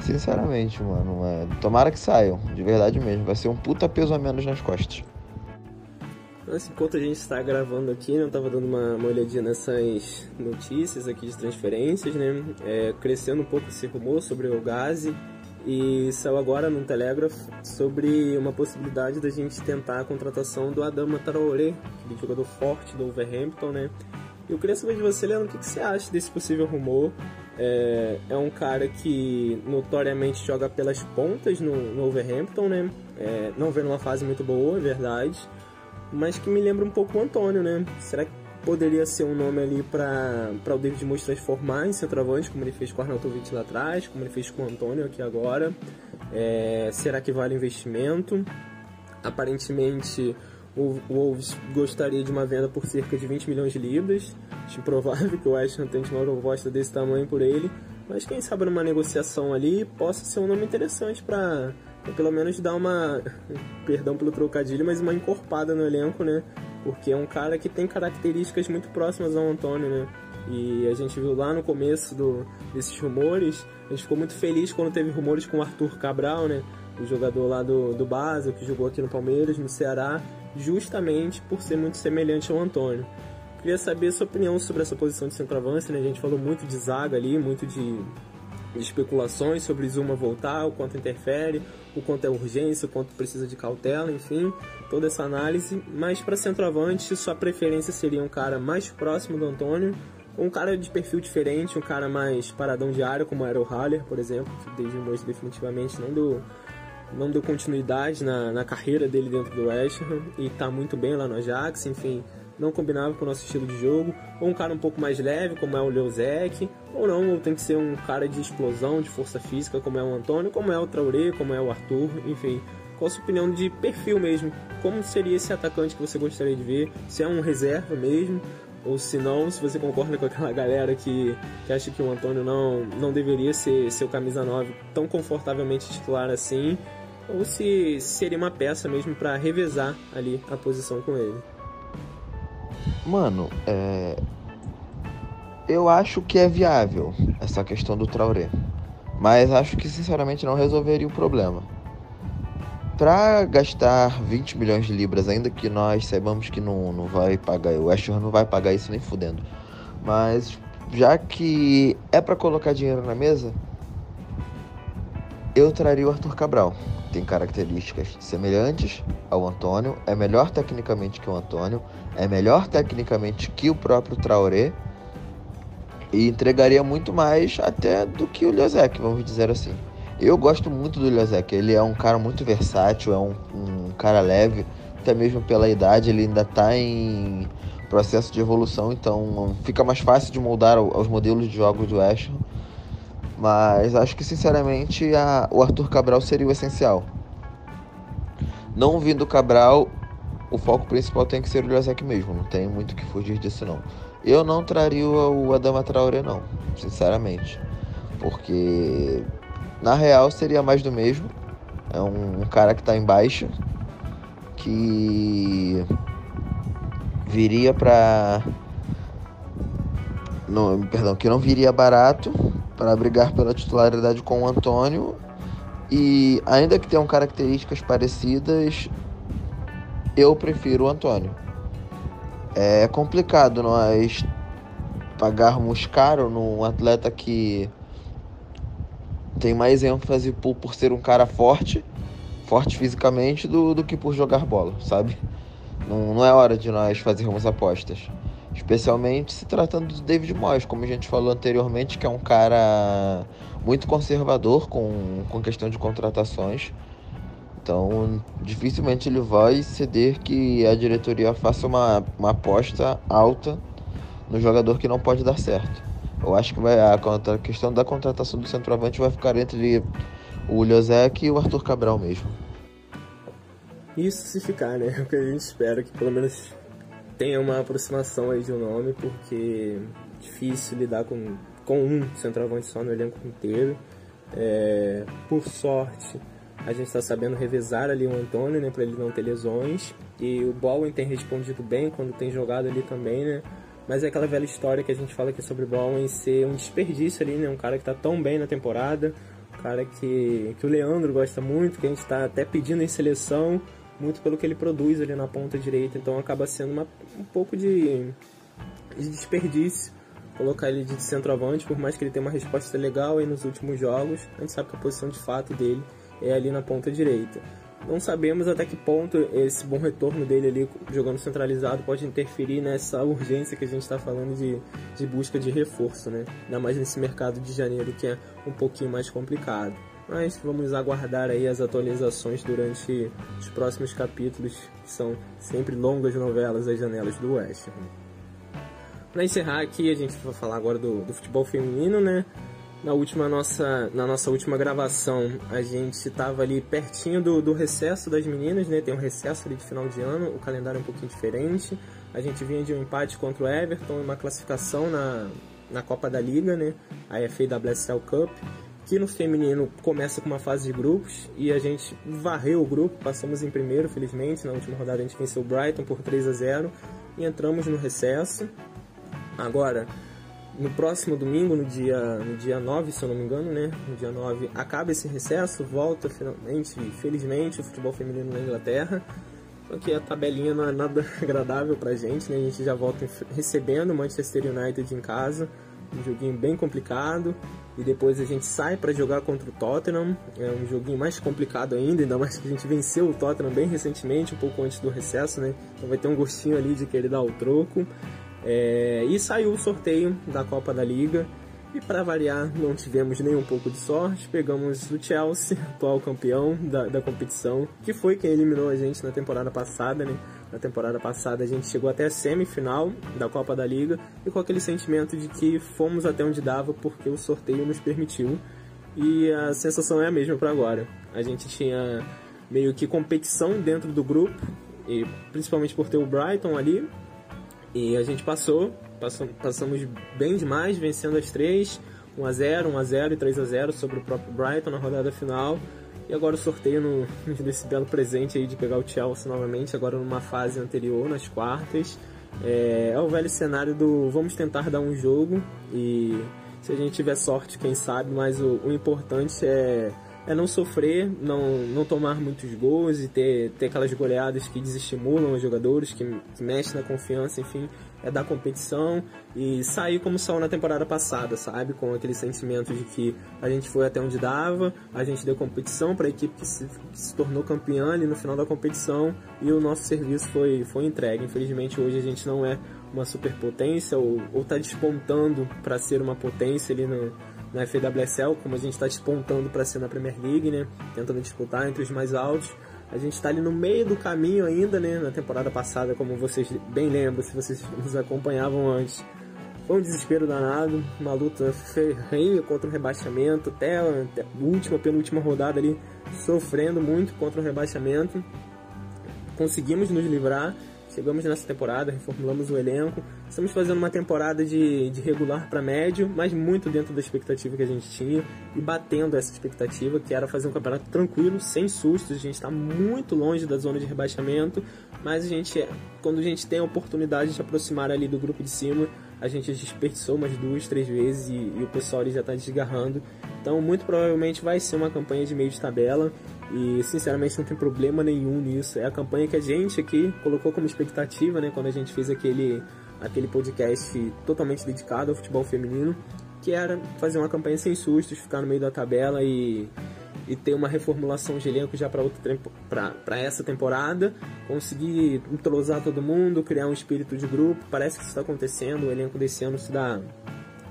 Sinceramente, mano, é... tomara que saiam, de verdade mesmo. Vai ser um puta peso a menos nas costas. Enquanto a gente está gravando aqui, né, eu tava dando uma, uma olhadinha nessas notícias aqui de transferências, né? É, crescendo um pouco esse rumor sobre o Gazi e saiu agora no Telegraph sobre uma possibilidade da gente tentar a contratação do Adama Traoré, aquele jogador forte do Wolverhampton, né? Eu queria saber de você, Leandro, o que, que você acha desse possível rumor? É, é, um cara que notoriamente joga pelas pontas no, no Wolverhampton, né? É, não vem numa fase muito boa, é verdade, mas que me lembra um pouco o Antônio, né? Será que poderia ser um nome ali para o David Moyes transformar em centroavante, como ele fez com o Arnautovic lá atrás, como ele fez com o Antônio aqui agora. É, será que vale investimento? Aparentemente, o Wolves gostaria de uma venda por cerca de 20 milhões de libras. Acho improvável que o West Ham tente uma proposta desse tamanho por ele, mas quem sabe numa negociação ali possa ser um nome interessante para pelo menos dar uma, perdão pelo trocadilho, mas uma encorpada no elenco, né? Porque é um cara que tem características muito próximas ao Antônio, né? E a gente viu lá no começo do, desses rumores, a gente ficou muito feliz quando teve rumores com o Arthur Cabral, né? O jogador lá do, do Basel, que jogou aqui no Palmeiras, no Ceará, justamente por ser muito semelhante ao Antônio. Queria saber a sua opinião sobre essa posição de centroavance, né? A gente falou muito de zaga ali, muito de de especulações sobre Zuma voltar, o quanto interfere, o quanto é urgência, o quanto precisa de cautela, enfim, toda essa análise. Mas para centroavante, sua preferência seria um cara mais próximo do Antônio, um cara de perfil diferente, um cara mais paradão de área, como era o Haller, por exemplo, que desde o definitivamente não deu, não deu continuidade na, na carreira dele dentro do West Ham e está muito bem lá no Ajax, enfim não combinava com o nosso estilo de jogo, ou um cara um pouco mais leve, como é o Leozek, ou não, ou tem que ser um cara de explosão, de força física, como é o Antônio, como é o Traoré, como é o Arthur, enfim. Qual a sua opinião de perfil mesmo? Como seria esse atacante que você gostaria de ver? Se é um reserva mesmo? Ou se não, se você concorda com aquela galera que, que acha que o Antônio não, não deveria ser seu camisa 9 tão confortavelmente titular assim, ou se seria uma peça mesmo para revezar ali a posição com ele. Mano, é... eu acho que é viável essa questão do Traoré. Mas acho que sinceramente não resolveria o problema. Para gastar 20 milhões de libras, ainda que nós saibamos que não, não vai pagar, o West não vai pagar isso nem fudendo. Mas já que é para colocar dinheiro na mesa, eu traria o Arthur Cabral tem características semelhantes ao Antônio, é melhor tecnicamente que o Antônio, é melhor tecnicamente que o próprio Traoré e entregaria muito mais até do que o Liozek, vamos dizer assim. Eu gosto muito do Liozek, ele é um cara muito versátil, é um, um cara leve, até mesmo pela idade, ele ainda está em processo de evolução, então fica mais fácil de moldar aos modelos de jogos do West mas acho que sinceramente a, o Arthur Cabral seria o essencial. Não vindo o Cabral, o foco principal tem que ser o Josek mesmo. Não tem muito que fugir disso não. Eu não traria o Adama Traoré não, sinceramente. Porque na real seria mais do mesmo. É um, um cara que está em baixa. Que viria para não, perdão, que não viria barato para brigar pela titularidade com o Antônio. E ainda que tenham características parecidas, eu prefiro o Antônio. É complicado nós pagarmos caro num atleta que tem mais ênfase por, por ser um cara forte, forte fisicamente, do, do que por jogar bola, sabe? Não, não é hora de nós fazermos apostas. Especialmente se tratando do David Moyes, como a gente falou anteriormente, que é um cara muito conservador com, com questão de contratações. Então, dificilmente ele vai ceder que a diretoria faça uma, uma aposta alta no jogador que não pode dar certo. Eu acho que vai, a, a questão da contratação do centroavante vai ficar entre o Liozek e o Arthur Cabral mesmo. Isso se ficar, né? É o que a gente espera que pelo menos tenha uma aproximação aí de um nome, porque é difícil lidar com, com um centroavante só no elenco inteiro. É, por sorte, A gente está sabendo revezar ali o Antônio, né, para ele não ter lesões. E o Bowen tem respondido bem quando tem jogado ali também, né? Mas é aquela velha história que a gente fala aqui sobre o Bowen ser um desperdício ali, né? Um cara que tá tão bem na temporada, um cara que, que o Leandro gosta muito, que a gente está até pedindo em seleção, muito pelo que ele produz ali na ponta direita. Então acaba sendo uma, um pouco de, de desperdício colocar ele de centroavante, por mais que ele tenha uma resposta legal aí nos últimos jogos, a gente sabe que a posição de fato dele é ali na ponta direita. Não sabemos até que ponto esse bom retorno dele ali jogando centralizado pode interferir nessa urgência que a gente está falando de, de busca de reforço, né? Ainda mais nesse mercado de janeiro que é um pouquinho mais complicado. Mas vamos aguardar aí as atualizações durante os próximos capítulos, que são sempre longas novelas das janelas do West. Para encerrar aqui, a gente vai falar agora do, do futebol feminino, né? na última nossa na nossa última gravação a gente estava ali pertinho do, do recesso das meninas né tem um recesso ali de final de ano o calendário é um pouquinho diferente a gente vinha de um empate contra o Everton e uma classificação na, na Copa da Liga né a FAWSL Cup que no feminino começa com uma fase de grupos e a gente varreu o grupo passamos em primeiro felizmente na última rodada a gente venceu o Brighton por 3 a 0 e entramos no recesso agora no próximo domingo, no dia, no dia 9, se eu não me engano, né? No dia 9, acaba esse recesso, volta finalmente, felizmente, o futebol feminino na Inglaterra. Só que a tabelinha não é nada agradável pra gente, né? A gente já volta recebendo o Manchester United em casa, um joguinho bem complicado. E depois a gente sai para jogar contra o Tottenham, é um joguinho mais complicado ainda, ainda mais que a gente venceu o Tottenham bem recentemente, um pouco antes do recesso, né? Então vai ter um gostinho ali de querer dar o troco. É, e saiu o sorteio da Copa da Liga. E para variar, não tivemos nem um pouco de sorte. Pegamos o Chelsea, atual campeão da, da competição, que foi quem eliminou a gente na temporada passada, né? Na temporada passada a gente chegou até a semifinal da Copa da Liga e com aquele sentimento de que fomos até onde dava porque o sorteio nos permitiu. E a sensação é a mesma para agora. A gente tinha meio que competição dentro do grupo, e principalmente por ter o Brighton ali, e a gente passou, passamos bem demais, vencendo as três, 1x0, 1x0 e 3x0 sobre o próprio Brighton na rodada final. E agora o sorteio no, desse belo presente aí de pegar o Chelsea novamente, agora numa fase anterior, nas quartas. É, é o velho cenário do vamos tentar dar um jogo e se a gente tiver sorte, quem sabe, mas o, o importante é é não sofrer, não, não tomar muitos gols e ter, ter aquelas goleadas que desestimulam os jogadores, que, que mexem na confiança, enfim, é dar competição e sair como saiu na temporada passada, sabe? Com aquele sentimento de que a gente foi até onde dava, a gente deu competição para a equipe que se, que se, tornou campeã ali no final da competição e o nosso serviço foi, foi entregue. Infelizmente hoje a gente não é uma superpotência ou está despontando para ser uma potência ali no na FWSL, como a gente está despontando para ser na Premier League, né? Tentando disputar entre os mais altos. A gente está ali no meio do caminho ainda, né? Na temporada passada, como vocês bem lembram, se vocês nos acompanhavam antes. Foi um desespero danado, uma luta ferrenha contra o rebaixamento, até a última, penúltima rodada ali, sofrendo muito contra o rebaixamento. Conseguimos nos livrar, Chegamos nessa temporada, reformulamos o elenco. Estamos fazendo uma temporada de, de regular para médio, mas muito dentro da expectativa que a gente tinha e batendo essa expectativa, que era fazer um campeonato tranquilo, sem sustos. A gente está muito longe da zona de rebaixamento, mas a gente, quando a gente tem a oportunidade de se aproximar ali do grupo de cima, a gente desperdiçou umas duas, três vezes e, e o pessoal já está desgarrando. Então, muito provavelmente vai ser uma campanha de meio de tabela. E sinceramente não tem problema nenhum nisso. É a campanha que a gente aqui colocou como expectativa, né, quando a gente fez aquele aquele podcast totalmente dedicado ao futebol feminino, que era fazer uma campanha sem sustos, ficar no meio da tabela e e ter uma reformulação de elenco já para essa temporada, conseguir entrosar todo mundo, criar um espírito de grupo. Parece que isso está acontecendo. O elenco desse ano se dá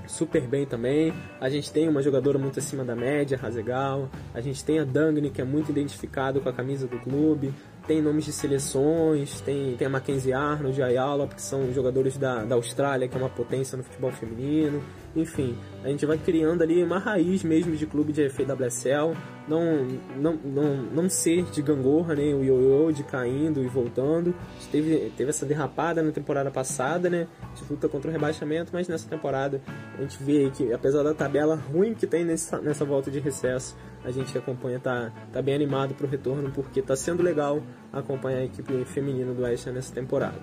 super bem também. A gente tem uma jogadora muito acima da média, Razegal. A gente tem a Dangni, que é muito identificado com a camisa do clube. Tem nomes de seleções, tem, tem a Mackenzie Arnold, a Ayala, que são jogadores da, da Austrália, que é uma potência no futebol feminino. Enfim, a gente vai criando ali uma raiz mesmo de clube de FWSL, não, não, não, não ser de gangorra, né, o ioiô de caindo e voltando. Teve, teve essa derrapada na temporada passada, né, gente luta contra o rebaixamento, mas nessa temporada a gente vê que apesar da tabela ruim que tem nessa, nessa volta de recesso, a gente que acompanha tá, tá bem animado pro retorno, porque tá sendo legal acompanhar a equipe feminina do Oeste nessa temporada.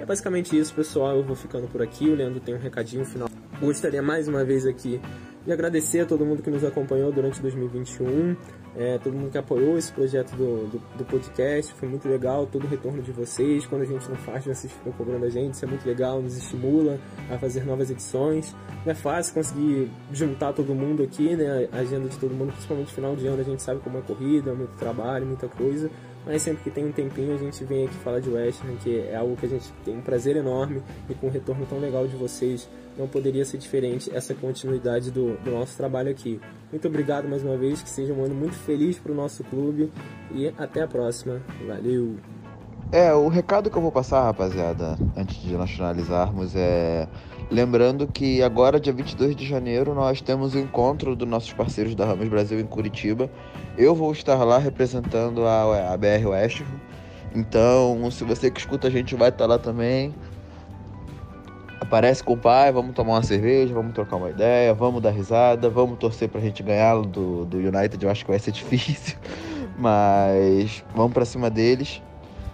É basicamente isso, pessoal. Eu vou ficando por aqui. O Leandro tem um recadinho final. Gostaria mais uma vez aqui de agradecer a todo mundo que nos acompanhou durante 2021, é, todo mundo que apoiou esse projeto do, do, do, podcast, foi muito legal todo o retorno de vocês. Quando a gente não faz, vocês ficam cobrando a gente, isso é muito legal, nos estimula a fazer novas edições. Não é fácil conseguir juntar todo mundo aqui, né? A agenda de todo mundo, principalmente final de ano, a gente sabe como é corrida, muito trabalho, muita coisa mas sempre que tem um tempinho a gente vem aqui falar de West Ham, que é algo que a gente tem um prazer enorme e com um retorno tão legal de vocês, não poderia ser diferente essa continuidade do, do nosso trabalho aqui. Muito obrigado mais uma vez, que seja um ano muito feliz para o nosso clube e até a próxima. Valeu! É, o recado que eu vou passar, rapaziada, antes de nós finalizarmos, é lembrando que agora, dia 22 de janeiro, nós temos o encontro dos nossos parceiros da Ramos Brasil em Curitiba. Eu vou estar lá representando a, a BR West. Então, se você que escuta a gente vai estar lá também. Aparece com o pai, vamos tomar uma cerveja, vamos trocar uma ideia, vamos dar risada, vamos torcer pra gente ganhar do, do United. Eu acho que vai ser difícil, mas vamos pra cima deles.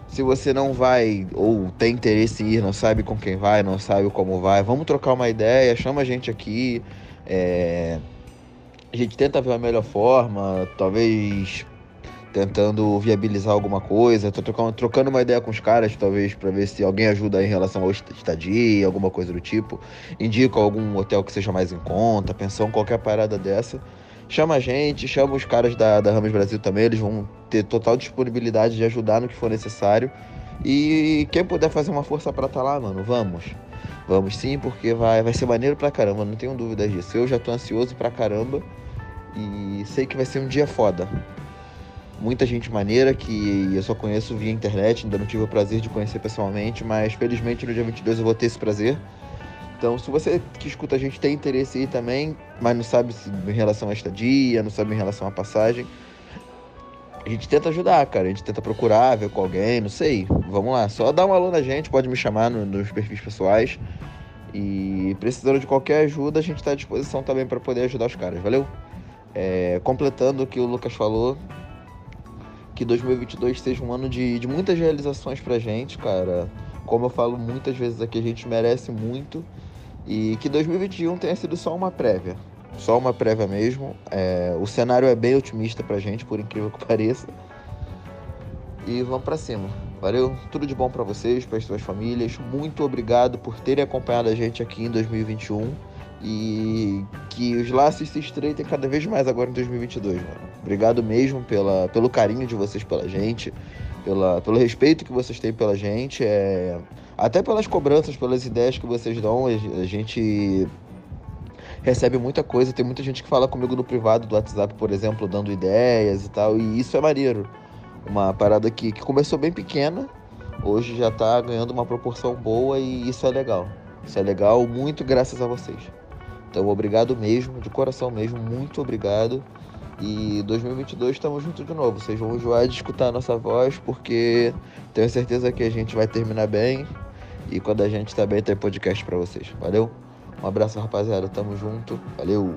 Se você não vai ou tem interesse em ir, não sabe com quem vai, não sabe como vai, vamos trocar uma ideia, chama a gente aqui. É... A gente tenta ver a melhor forma, talvez tentando viabilizar alguma coisa, tô trocando, trocando uma ideia com os caras, talvez, para ver se alguém ajuda em relação ao estadia, alguma coisa do tipo. Indica algum hotel que seja mais em conta, pensão, qualquer parada dessa chama a gente, chama os caras da, da Ramos Brasil também, eles vão ter total disponibilidade de ajudar no que for necessário. E quem puder fazer uma força para estar tá lá, mano, vamos. Vamos sim, porque vai, vai ser maneiro pra caramba, não tenho dúvidas disso. Eu já tô ansioso pra caramba e sei que vai ser um dia foda. Muita gente maneira que eu só conheço via internet, ainda não tive o prazer de conhecer pessoalmente, mas felizmente no dia 22 eu vou ter esse prazer. Então, se você que escuta a gente tem interesse aí também, mas não sabe se em relação à estadia, não sabe em relação à passagem, a gente tenta ajudar, cara. A gente tenta procurar, ver com alguém, não sei. Vamos lá, só dá um alô na gente, pode me chamar no, nos perfis pessoais. E precisando de qualquer ajuda, a gente está à disposição também para poder ajudar os caras, valeu? É, completando o que o Lucas falou, que 2022 seja um ano de, de muitas realizações pra gente, cara. Como eu falo muitas vezes aqui, a gente merece muito. E que 2021 tenha sido só uma prévia. Só uma prévia mesmo. É, o cenário é bem otimista pra gente, por incrível que pareça. E vamos para cima. Valeu, tudo de bom para vocês, para as suas famílias. Muito obrigado por terem acompanhado a gente aqui em 2021 e que os laços se estreitem cada vez mais agora em 2022, mano. Obrigado mesmo pela, pelo carinho de vocês pela gente, pela, pelo respeito que vocês têm pela gente, é, até pelas cobranças, pelas ideias que vocês dão. A gente recebe muita coisa. Tem muita gente que fala comigo no privado do WhatsApp, por exemplo, dando ideias e tal. E isso é maneiro. Uma parada que, que começou bem pequena, hoje já tá ganhando uma proporção boa e isso é legal. Isso é legal, muito graças a vocês. Então, obrigado mesmo, de coração mesmo, muito obrigado. E 2022 estamos juntos de novo. Vocês vão enjoar de escutar a nossa voz, porque tenho certeza que a gente vai terminar bem. E quando a gente tá bem, tem podcast para vocês. Valeu? Um abraço, rapaziada. Tamo junto. Valeu!